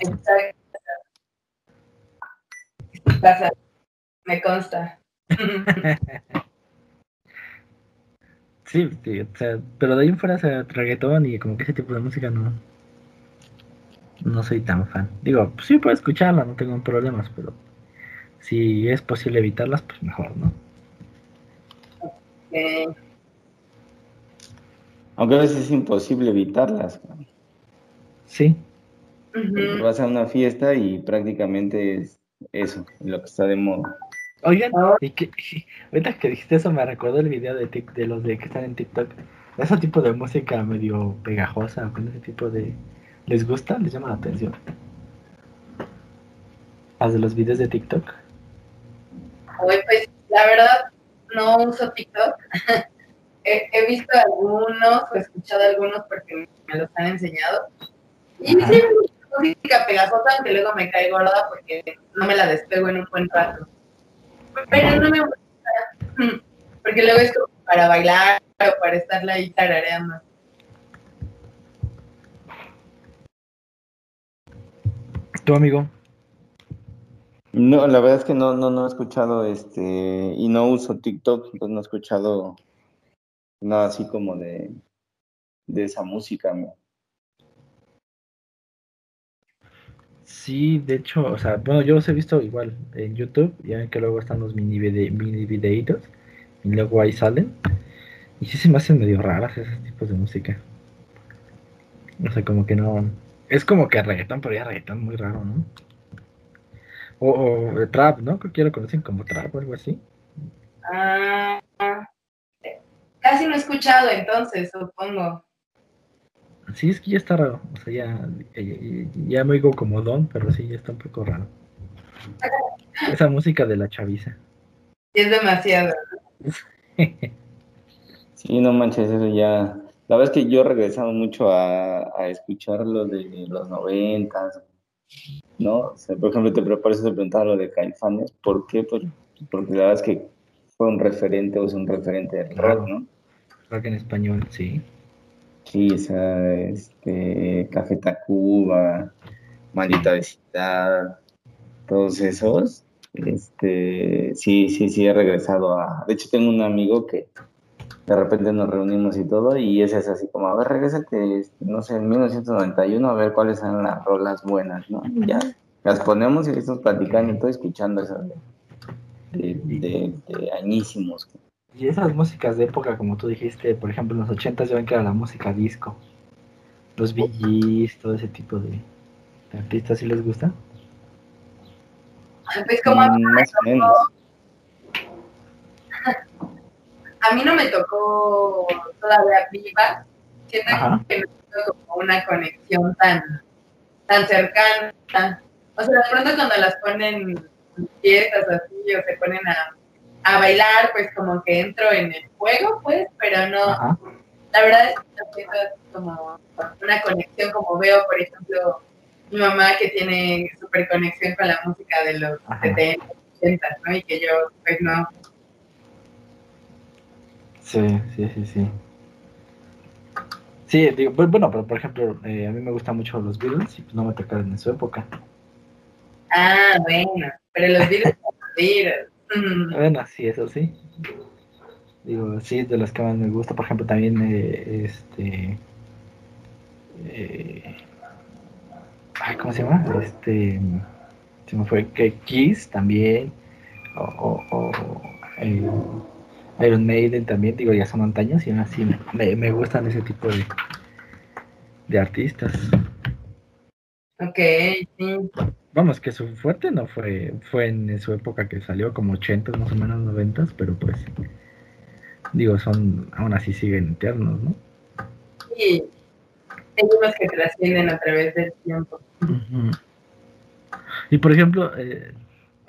Exacto. Pasa. Me consta. Sí, sí, o sea, pero de ahí en fuera, o sea, reggaetón y como que ese tipo de música no. No soy tan fan. Digo, pues sí puedo escucharla, no tengo problemas, pero si es posible evitarlas, pues mejor, ¿no? Eh, Aunque a veces es imposible evitarlas. Sí. Vas a una fiesta y prácticamente es eso, lo que está de moda. Oigan, y que, ahorita que dijiste eso me recordó el video de, Tik- de los de que están en TikTok. De ese tipo de música medio pegajosa, con ese tipo de... ¿Les gusta? ¿Les llama la atención? Las de los videos de TikTok. Oye, pues la verdad no uso TikTok. he, he visto algunos o escuchado algunos porque me los han enseñado. Y sí, Ajá. la música pegajosa, aunque luego me cae gorda porque no me la despego en un buen rato. Pero no me gusta, porque luego es como para bailar o para estarla ahí tarareando. ¿Tu amigo? No, la verdad es que no, no, no he escuchado este, y no uso TikTok, entonces no he escuchado nada así como de, de esa música. ¿no? Sí, de hecho, o sea, bueno, yo los he visto igual en YouTube, ya ven que luego están los mini, vide- mini videitos y luego ahí salen. Y sí se me hacen medio raras esos tipos de música. O sea, como que no. Es como que reggaetón, pero ya reggaetón muy raro, ¿no? O, o eh, trap, ¿no? Creo que ya lo conocen como trap o algo así. Ah, casi no he escuchado entonces, supongo. Sí, es que ya está raro. O sea, ya, ya, ya- me oigo como don, pero sí, ya está un poco raro. Esa música de la chaviza. Y es demasiado. Sí, no manches, eso ya. La verdad es que yo he regresado mucho a, a escuchar lo de los noventas, ¿no? O sea, por ejemplo, te preparas te preguntaba lo de Caifanes, ¿por qué? Pues, porque la verdad es que fue un referente o es un referente del rock, ¿no? Rock en español, sí. Sí, o sea, este, Café Tacuba, Maldita Vecindad, todos esos, este, sí, sí, sí he regresado a, de hecho tengo un amigo que de repente nos reunimos y todo, y ese es así como, a ver, regrésate, este, no sé, en 1991, a ver cuáles son las rolas buenas, ¿no? Y ya, las ponemos y estamos platicando y todo, escuchando esas de, de, de- de añísimos. Y esas músicas de época, como tú dijiste, por ejemplo, en los ochentas ya ven que era la música disco. Los Gees, todo ese tipo de, de artistas, ¿sí les gusta? Pues como Mm, Más o menos. A mí no me tocó todavía viva, siento Ajá. que no tengo como una conexión tan, tan cercana. O sea, de pronto cuando las ponen en fiestas así o se ponen a, a bailar, pues como que entro en el juego, pues, pero no, Ajá. la verdad es que no siento como una conexión como veo, por ejemplo, mi mamá que tiene súper conexión con la música de los Ajá. 70, 80, ¿no? Y que yo, pues no. Sí, sí, sí, sí. Sí, digo, bu- bueno, pero por ejemplo, eh, a mí me gustan mucho los Beatles y pues no me tocaron en su época. Ah, bueno, pero los virus son los. Mm, Bueno, sí, eso sí. Digo, sí, de las que más me gusta. Por ejemplo, también eh, este. eh, ay, ¿Cómo se llama? Este. Se me fue. Que Kiss también. O, o, o, eh, Iron Maiden también. Digo, ya son antaños y aún así me, me gustan ese tipo de, de artistas. Ok, sí. Vamos, que su fuerte no fue, fue en su época que salió como 80 más o menos 90 pero pues digo, son, aún así siguen eternos, ¿no? Sí. Hay unos que trascienden a través del tiempo. Y por ejemplo, eh,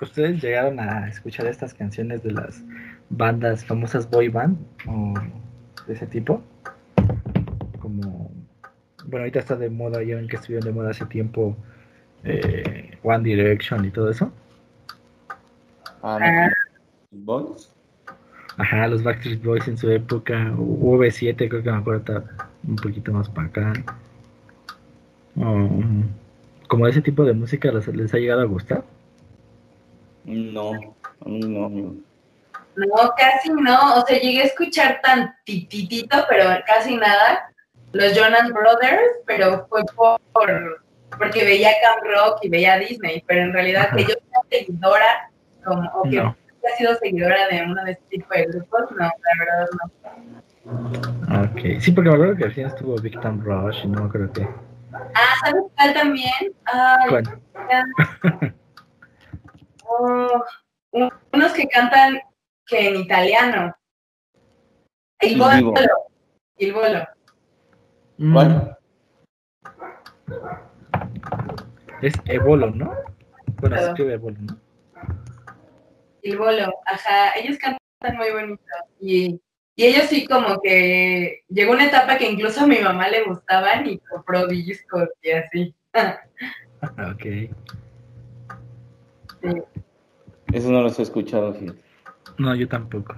¿ustedes llegaron a escuchar estas canciones de las bandas famosas boy band o de ese tipo? Como, bueno, ahorita está de moda, ya ven que estuvieron de moda hace tiempo eh, One Direction y todo eso. Ah, Ah. ¿Boys? Ajá, los Backstreet Boys en su época, V7 creo que me acuerdo un poquito más para acá. Um, como ese tipo de música les, les, ha llegado a gustar. No, a mí no, No, casi no. O sea, llegué a escuchar tan tititito, pero casi nada. Los Jonas Brothers, pero fue por, porque veía Camp Rock y veía Disney, pero en realidad que yo sea seguidora, como, o que ha sido seguidora de uno de este tipo de grupos, no, la verdad no. Ok, sí, porque me acuerdo que al final estuvo Big Time Rush no acuerdo qué. Ah, ¿sabes cuál también? Ay, ¿Cuál? Oh, unos que cantan que en italiano. El bolo. El bolo. ¿Cuál? Es Evolo, ¿no? Bueno, se escribe Evolo, ¿no? El bolo, ajá. Ellos cantan muy bonito. Y, y ellos sí como que llegó una etapa que incluso a mi mamá le gustaban y compró discos y así. ok. Sí. Eso no los he escuchado, fíjate. No, yo tampoco.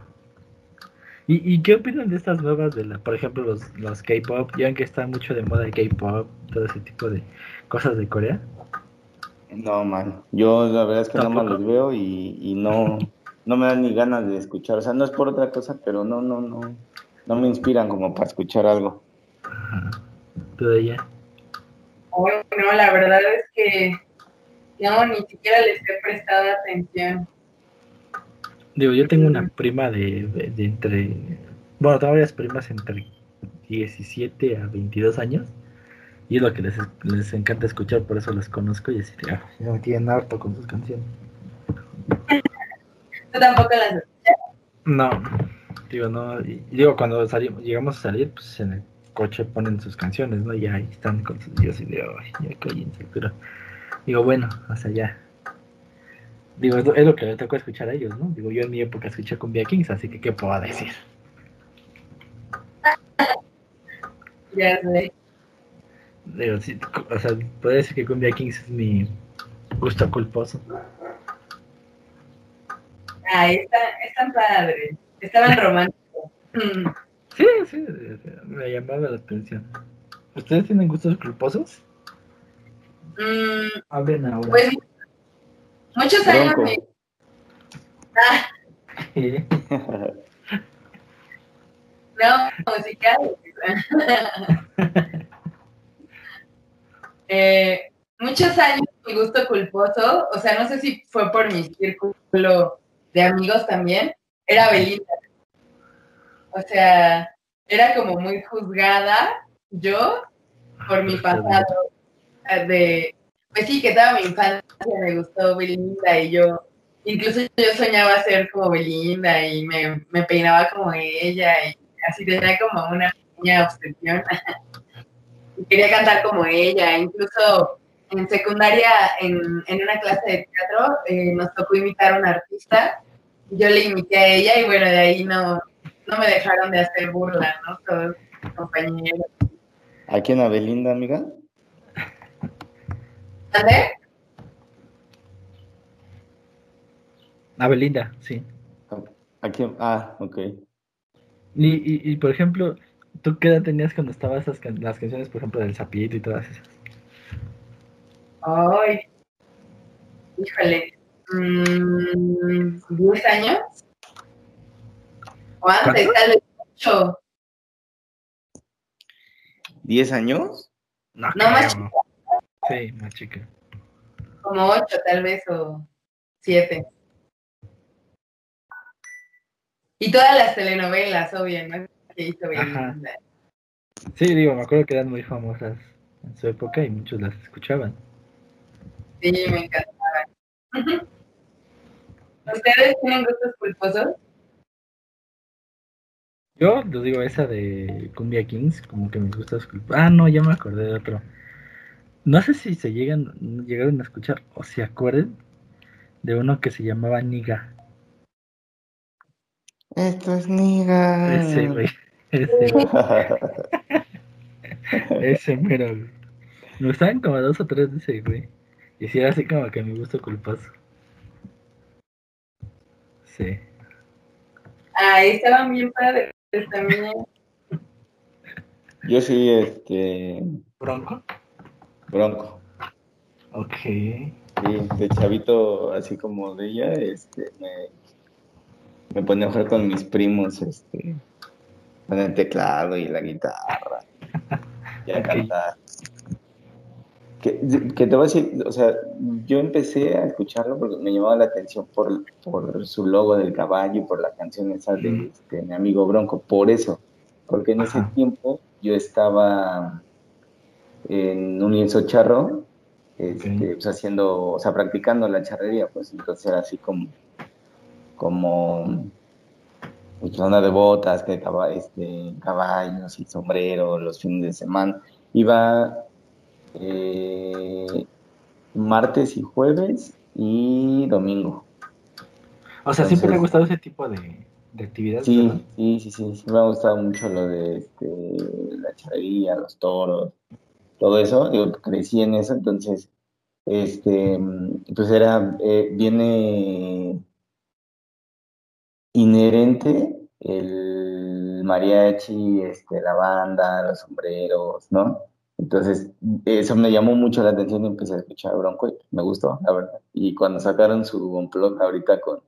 ¿Y, ¿Y, qué opinan de estas nuevas, de la, por ejemplo, los, los K-pop? Ya que está mucho de moda el K-pop, todo ese tipo de cosas de Corea. No, man. Yo la verdad es que nada más los veo y, y, no, no me dan ni ganas de escuchar. O sea, no es por otra cosa, pero no, no, no. No me inspiran como para escuchar algo. Ajá. ¿Todavía? no, la verdad es que no, ni siquiera les he prestado atención. Digo, yo tengo una prima de, de, entre, bueno, tengo varias primas entre 17 a 22 años y es lo que les, les encanta escuchar, por eso las conozco y así, ya, ya me tienen harto con sus canciones. ¿Tú tampoco las escuchas? No, digo, no, y, digo, cuando salimos, llegamos a salir, pues en el coche ponen sus canciones, ¿no? Y ahí están con sus dios y de, ay, ya cállense, pero digo, bueno, sea, ya. Digo, es lo, es lo que le tocó escuchar a ellos, ¿no? Digo, yo en mi época escuché Cumbia Kings, así que, ¿qué puedo decir? Ya sé. Digo, sí, o sea, puedo decir que Cumbia Kings es mi gusto culposo. Ah, están, están padres. Estaban románticos. Sí, sí, me llamaba la atención. ¿Ustedes tienen gustos culposos? Mm, Hablen ahora. pues muchos años. Ah, no, musicales. eh, muchos años mi gusto culposo, o sea, no sé si fue por mi círculo de amigos también, era Belinda. O sea, era como muy juzgada yo por mi pasado eh, de pues sí que toda mi infancia me gustó Belinda y yo incluso yo soñaba ser como Belinda y me, me peinaba como ella y así tenía como una pequeña obsesión y quería cantar como ella incluso en secundaria en, en una clase de teatro eh, nos tocó imitar a una artista yo le imité a ella y bueno de ahí no no me dejaron de hacer burla no todos mis compañeros ¿A quién? ¿A Belinda, amiga? ¿André? A Belinda, sí. ¿A quién? Ah, ok. Y, y, y, por ejemplo, ¿tú qué edad tenías cuando can- las canciones, por ejemplo, del Zapito y todas esas? Ay, híjole, mm, ¿10 años? O antes, ¿Cuánto? tal vez 8. ¿10 años? No, No, más. Sí, más chica. Como 8 tal vez, o 7. Y todas las telenovelas, obvio, ¿no? Que hizo. Sí, digo, me acuerdo que eran muy famosas en su época y muchos las escuchaban. Sí, me encantaban. ¿Ustedes tienen gustos culposos? Yo les digo esa de Cumbia Kings, como que me gusta escuchar. Ah, no, ya me acordé de otro. No sé si se llegan, llegaron a escuchar o se acuerdan de uno que se llamaba Niga. Esto es niga. Ese, güey. Ese, ese mero, güey. Me gustaban como dos o tres de ese, güey. Y sí, era así como que mi gusto culposo. Sí. Ahí estaban bien padres también. Yo sí, este. ¿Bronco? Bronco. Ok. Sí, de chavito, así como de ella, este, me, me ponía a jugar con mis primos, este, con el teclado y la guitarra. Y a cantar. Que, que te voy a decir, o sea, yo empecé a escucharlo porque me llamaba la atención por, por su logo del caballo y por la canción esa de Mm. este, mi amigo Bronco, por eso, porque en ese tiempo yo estaba en un lienzo charro, este, pues haciendo, o sea, practicando la charrería, pues entonces era así como, como pues, zona de botas, que caba- este, caballos y sombrero los fines de semana. Iba eh, martes y jueves y domingo. O sea, siempre me ha gustado ese tipo de, de actividades. Sí, ¿verdad? sí, sí, sí, sí, me ha gustado mucho lo de este, la charrería, los toros, todo eso, yo crecí en eso, entonces, este, pues era, eh, viene inherente el mariachi, este, la banda, los sombreros, ¿no? Entonces, eso me llamó mucho la atención y empecé a escuchar Bronco y me gustó, la verdad. Y cuando sacaron su unplug ahorita con,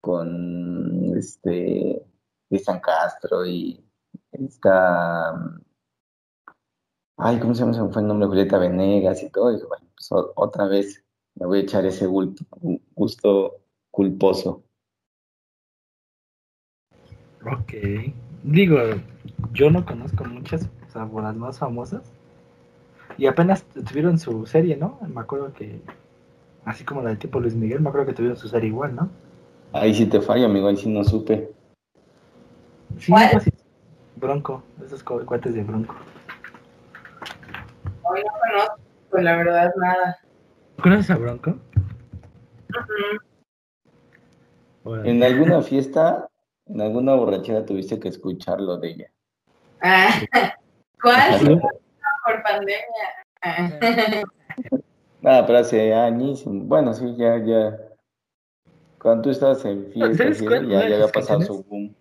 con este Cristian Castro y esta ay, ¿cómo se llama? Se me fue el nombre, Julieta Venegas y todo, dije, bueno, pues otra vez me voy a echar ese gusto culposo. Ok. Digo, yo no conozco muchas, o sea, por las más famosas. Y apenas tuvieron su serie, ¿no? Me acuerdo que, así como la del tipo Luis Miguel, me acuerdo que tuvieron su serie igual, ¿no? Ahí sí te fallo, amigo, ahí sí no supe. Sí, así. Bronco, esos cu- cuates de Bronco. Conozco, pues la verdad, nada. ¿Conoces a Bronco? Órale. En alguna fiesta, en alguna borrachera tuviste que escucharlo de ella. Ah, ¿Cuál? Sí. Por pandemia. Ah. Nada, pero hace años, bueno, sí, ya, ya. Cuando tú estabas en fiestas ¿Sabes y eso, cuál? Una ya, había pasado su boom.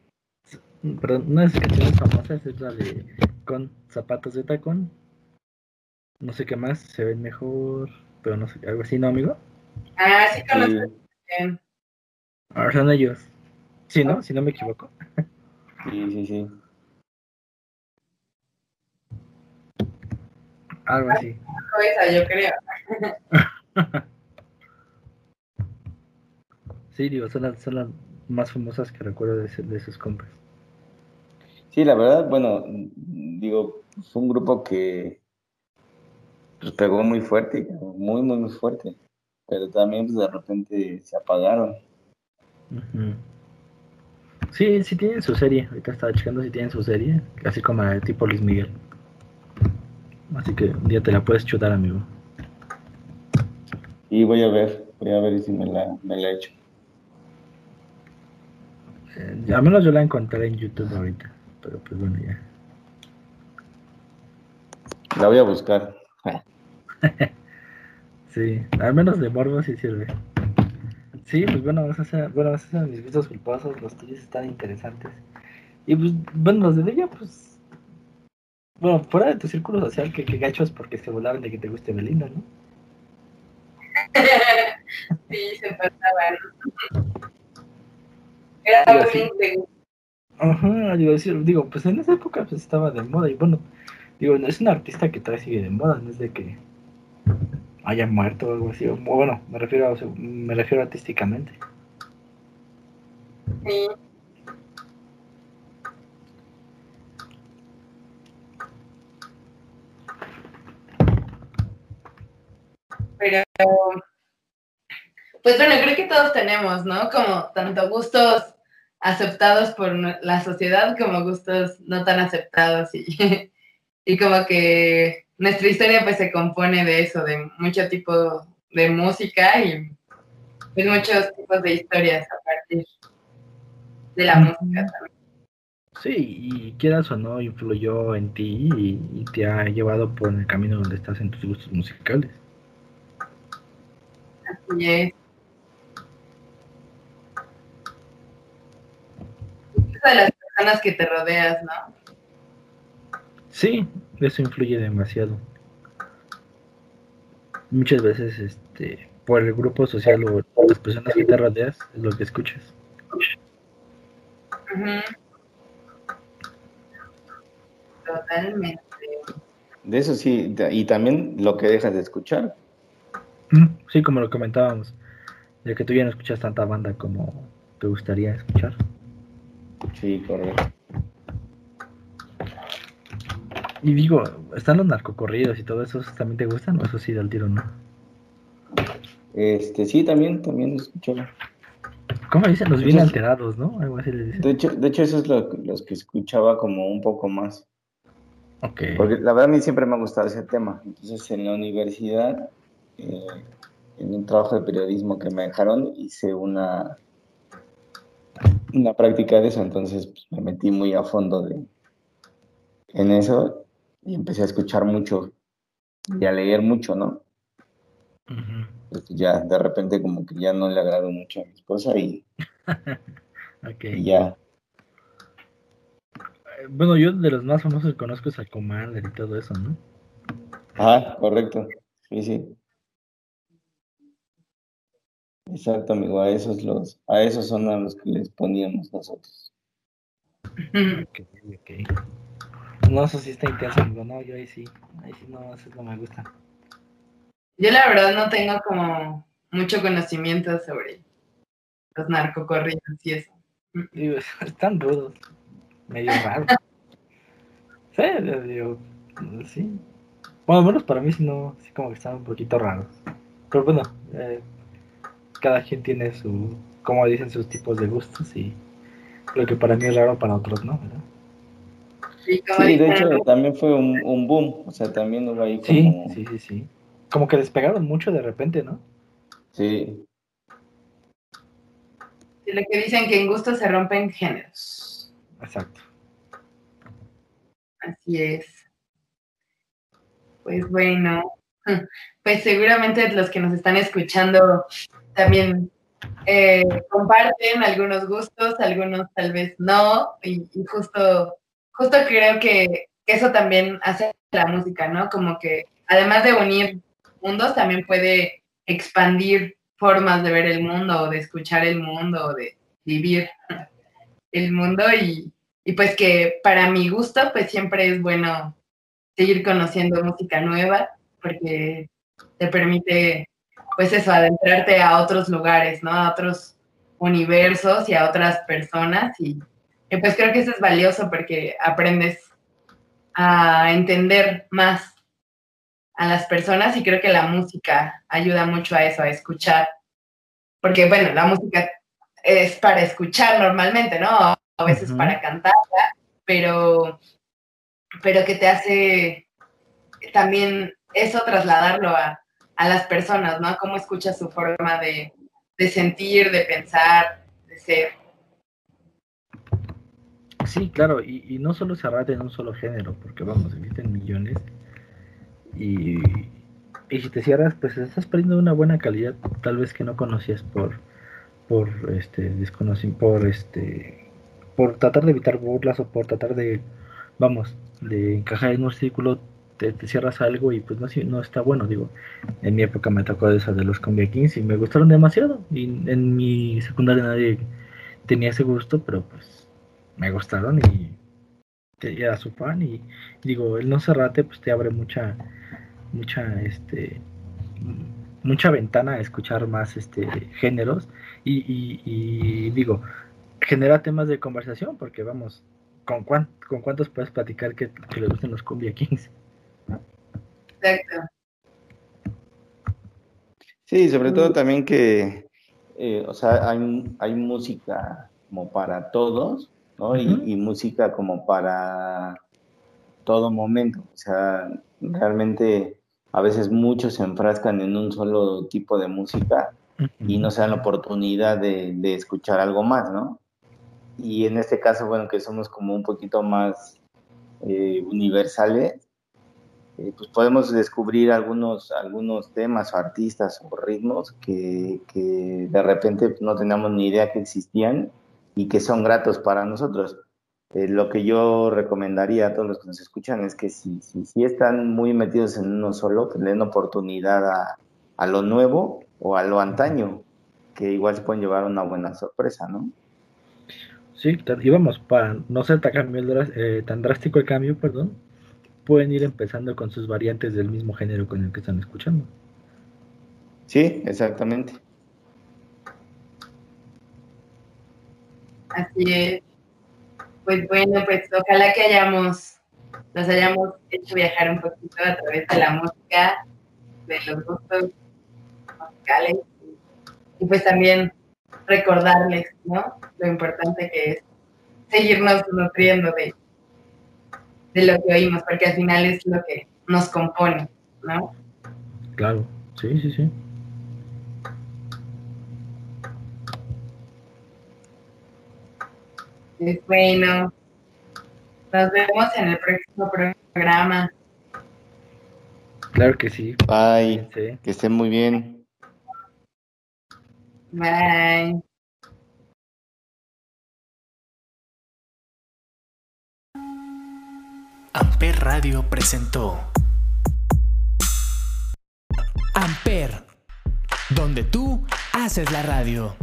Perdón, una de sus canciones famosas es la de Con zapatos de tacón. No sé qué más, se ven mejor, pero no sé, algo así, ¿no, amigo? Ah, sí conozco Sí, bien. Ahora son ellos. Sí, ¿no? Si no me equivoco. sí, sí, sí. Algo así. Esa, yo creo. Sí, digo, son las, son las más famosas que recuerdo de, ese- de sus compas. Sí, la verdad, bueno, digo, fue un grupo que pues, pegó muy fuerte, muy, muy, muy fuerte. Pero también pues, de repente se apagaron. Sí, sí tienen su serie. Ahorita estaba checando si tienen su serie. Así como la de tipo Luis Miguel. Así que un día te la puedes chutar, amigo. Y voy a ver, voy a ver si me la, me la echo. Eh, al menos yo la encontré en YouTube ahorita. Pero pues bueno, ya. La voy a buscar. Sí, al menos de morbo sí sirve. Sí, pues bueno, eran, bueno, esos eran mis gustos culposos, los tuyos están interesantes. Y pues, bueno, los de ella, pues. Bueno, fuera de tu círculo social, que, que gachos porque se volaban de que te guste Belinda, ¿no? Sí, se pasaban. Era algo sí. de Ajá, digo, digo, pues en esa época pues estaba de moda y bueno, digo, es un artista que todavía sigue de moda, no es de que haya muerto o algo así, bueno, me refiero, a, me refiero artísticamente. Sí. Pero, pues bueno, creo que todos tenemos, ¿no? Como tanto gustos aceptados por la sociedad como gustos no tan aceptados y, y como que nuestra historia pues se compone de eso, de mucho tipo de música y pues, muchos tipos de historias a partir de la Ujú. música también. Sí, y quieras o no, influyó en ti y, y te ha llevado por el camino donde estás en tus gustos musicales. Así es. de las personas que te rodeas, ¿no? Sí, eso influye demasiado. Muchas veces, este, por el grupo social o las personas que te rodeas, es lo que escuchas. Totalmente. De eso sí, y también lo que dejas de escuchar. Sí, como lo comentábamos, de que tú ya no escuchas tanta banda como te gustaría escuchar. Sí, correcto. Y digo, ¿están los narcocorridos y todo eso? ¿También te gustan o eso sí del tiro no? Este, sí, también, también escucho. ¿Cómo dicen? Los bien alterados, ¿no? Algo así les dicen. De hecho, de hecho eso es lo, los que escuchaba como un poco más. Ok. Porque la verdad a mí siempre me ha gustado ese tema. Entonces en la universidad, eh, en un trabajo de periodismo que me dejaron, hice una, una práctica de eso. Entonces pues, me metí muy a fondo de, en eso y empecé a escuchar mucho y a leer mucho, ¿no? Pues ya de repente como que ya no le agrado mucho a mi esposa y, okay. ya. Eh, bueno, yo de los más famosos que conozco es a Commander y todo eso, ¿no? Ah, correcto. Sí, sí. Exacto, amigo, a esos los, a esos son a los que les poníamos nosotros. Ok, ok. No, eso sí está intenso, amigo. No, yo ahí sí, ahí sí no, eso no me gusta. Yo la verdad no tengo como mucho conocimiento sobre los narcocorridos y eso. Digo, están rudos, medio raros. sí, digo, sí. Bueno, al menos para mí sí, no, sí como que están un poquito raros. Pero bueno, eh, cada quien tiene su, como dicen, sus tipos de gustos y lo que para mí es raro, para otros no, ¿verdad? Sí, de hecho también fue un, un, boom, o sea, también hubo ahí como... Sí, sí, sí, sí. Como que despegaron mucho de repente, ¿no? Sí. Sí, lo que dicen que en gusto se rompen géneros. Exacto. Así es. Pues bueno, pues seguramente los que nos están escuchando también eh, comparten algunos gustos, algunos tal vez no, y, y justo justo creo que eso también hace la música, ¿no? Como que además de unir mundos, también puede expandir formas de ver el mundo o de escuchar el mundo o de vivir el mundo y, y pues que para mi gusto pues siempre es bueno seguir conociendo música nueva porque te permite pues eso, adentrarte a otros lugares, ¿no? A otros universos y a otras personas y y pues creo que eso es valioso porque aprendes a entender más a las personas y creo que la música ayuda mucho a eso, a escuchar. Porque bueno, la música es para escuchar normalmente, ¿no? A veces para cantarla, pero, pero que te hace también eso trasladarlo a, a las personas, ¿no? Cómo escuchas su forma de, de sentir, de pensar, de ser. Sí, claro, y, no solo se rata en un solo género, porque vamos, existen millones. Y, y si te cierras, pues estás perdiendo una buena calidad, tal vez que no conocías por por este por este por tratar de evitar burlas o por tratar de vamos de encajar en un círculo te, cierras algo y pues no, no está bueno digo en mi época me tocó esa de los Cumbia Kings y me gustaron demasiado y en mi secundaria nadie tenía ese gusto pero pues me gustaron y era su fan y, digo, el no cerrate pues te abre mucha, mucha, este, mucha ventana a escuchar más este géneros y, y, digo, genera temas de conversación porque vamos, ¿con, cuán, con cuántos puedes platicar que, que le gusten los Cumbia Kings? Exacto. Sí, sobre todo también que, eh, o sea, hay, hay música como para todos, y, música como para todo momento. O sea, realmente a veces muchos se enfrascan en un solo tipo de música y no se dan la oportunidad de, escuchar algo más, ¿no? Y en este caso, bueno, que somos como un poquito más eh, universales, eh, pues podemos descubrir algunos, algunos temas o artistas o ritmos que, que de repente no teníamos ni idea que existían y que son gratos para nosotros. Eh, lo que yo recomendaría a todos los que nos escuchan es que si, si, si están muy metidos en uno solo, que le den oportunidad a, a, lo nuevo o a lo antaño, que igual se pueden llevar una buena sorpresa, ¿no? Sí, y vamos, para no ser tan, cambio, eh, tan drástico el cambio, perdón, pueden ir empezando con sus variantes del mismo género con el que están escuchando. Sí, exactamente. Así es. Pues bueno, pues ojalá que hayamos, nos hayamos hecho viajar un poquito a través de la música, de los gustos musicales y pues también recordarles, ¿no? Lo importante que es seguirnos nutriendo de, de lo que oímos, porque al final es lo que nos compone, ¿no? Claro, sí, sí, sí. Es bueno. Nos vemos en el próximo programa. Claro que sí. Bye. Que estén muy bien. Bye. Amper Radio presentó Amper, donde tú haces la radio.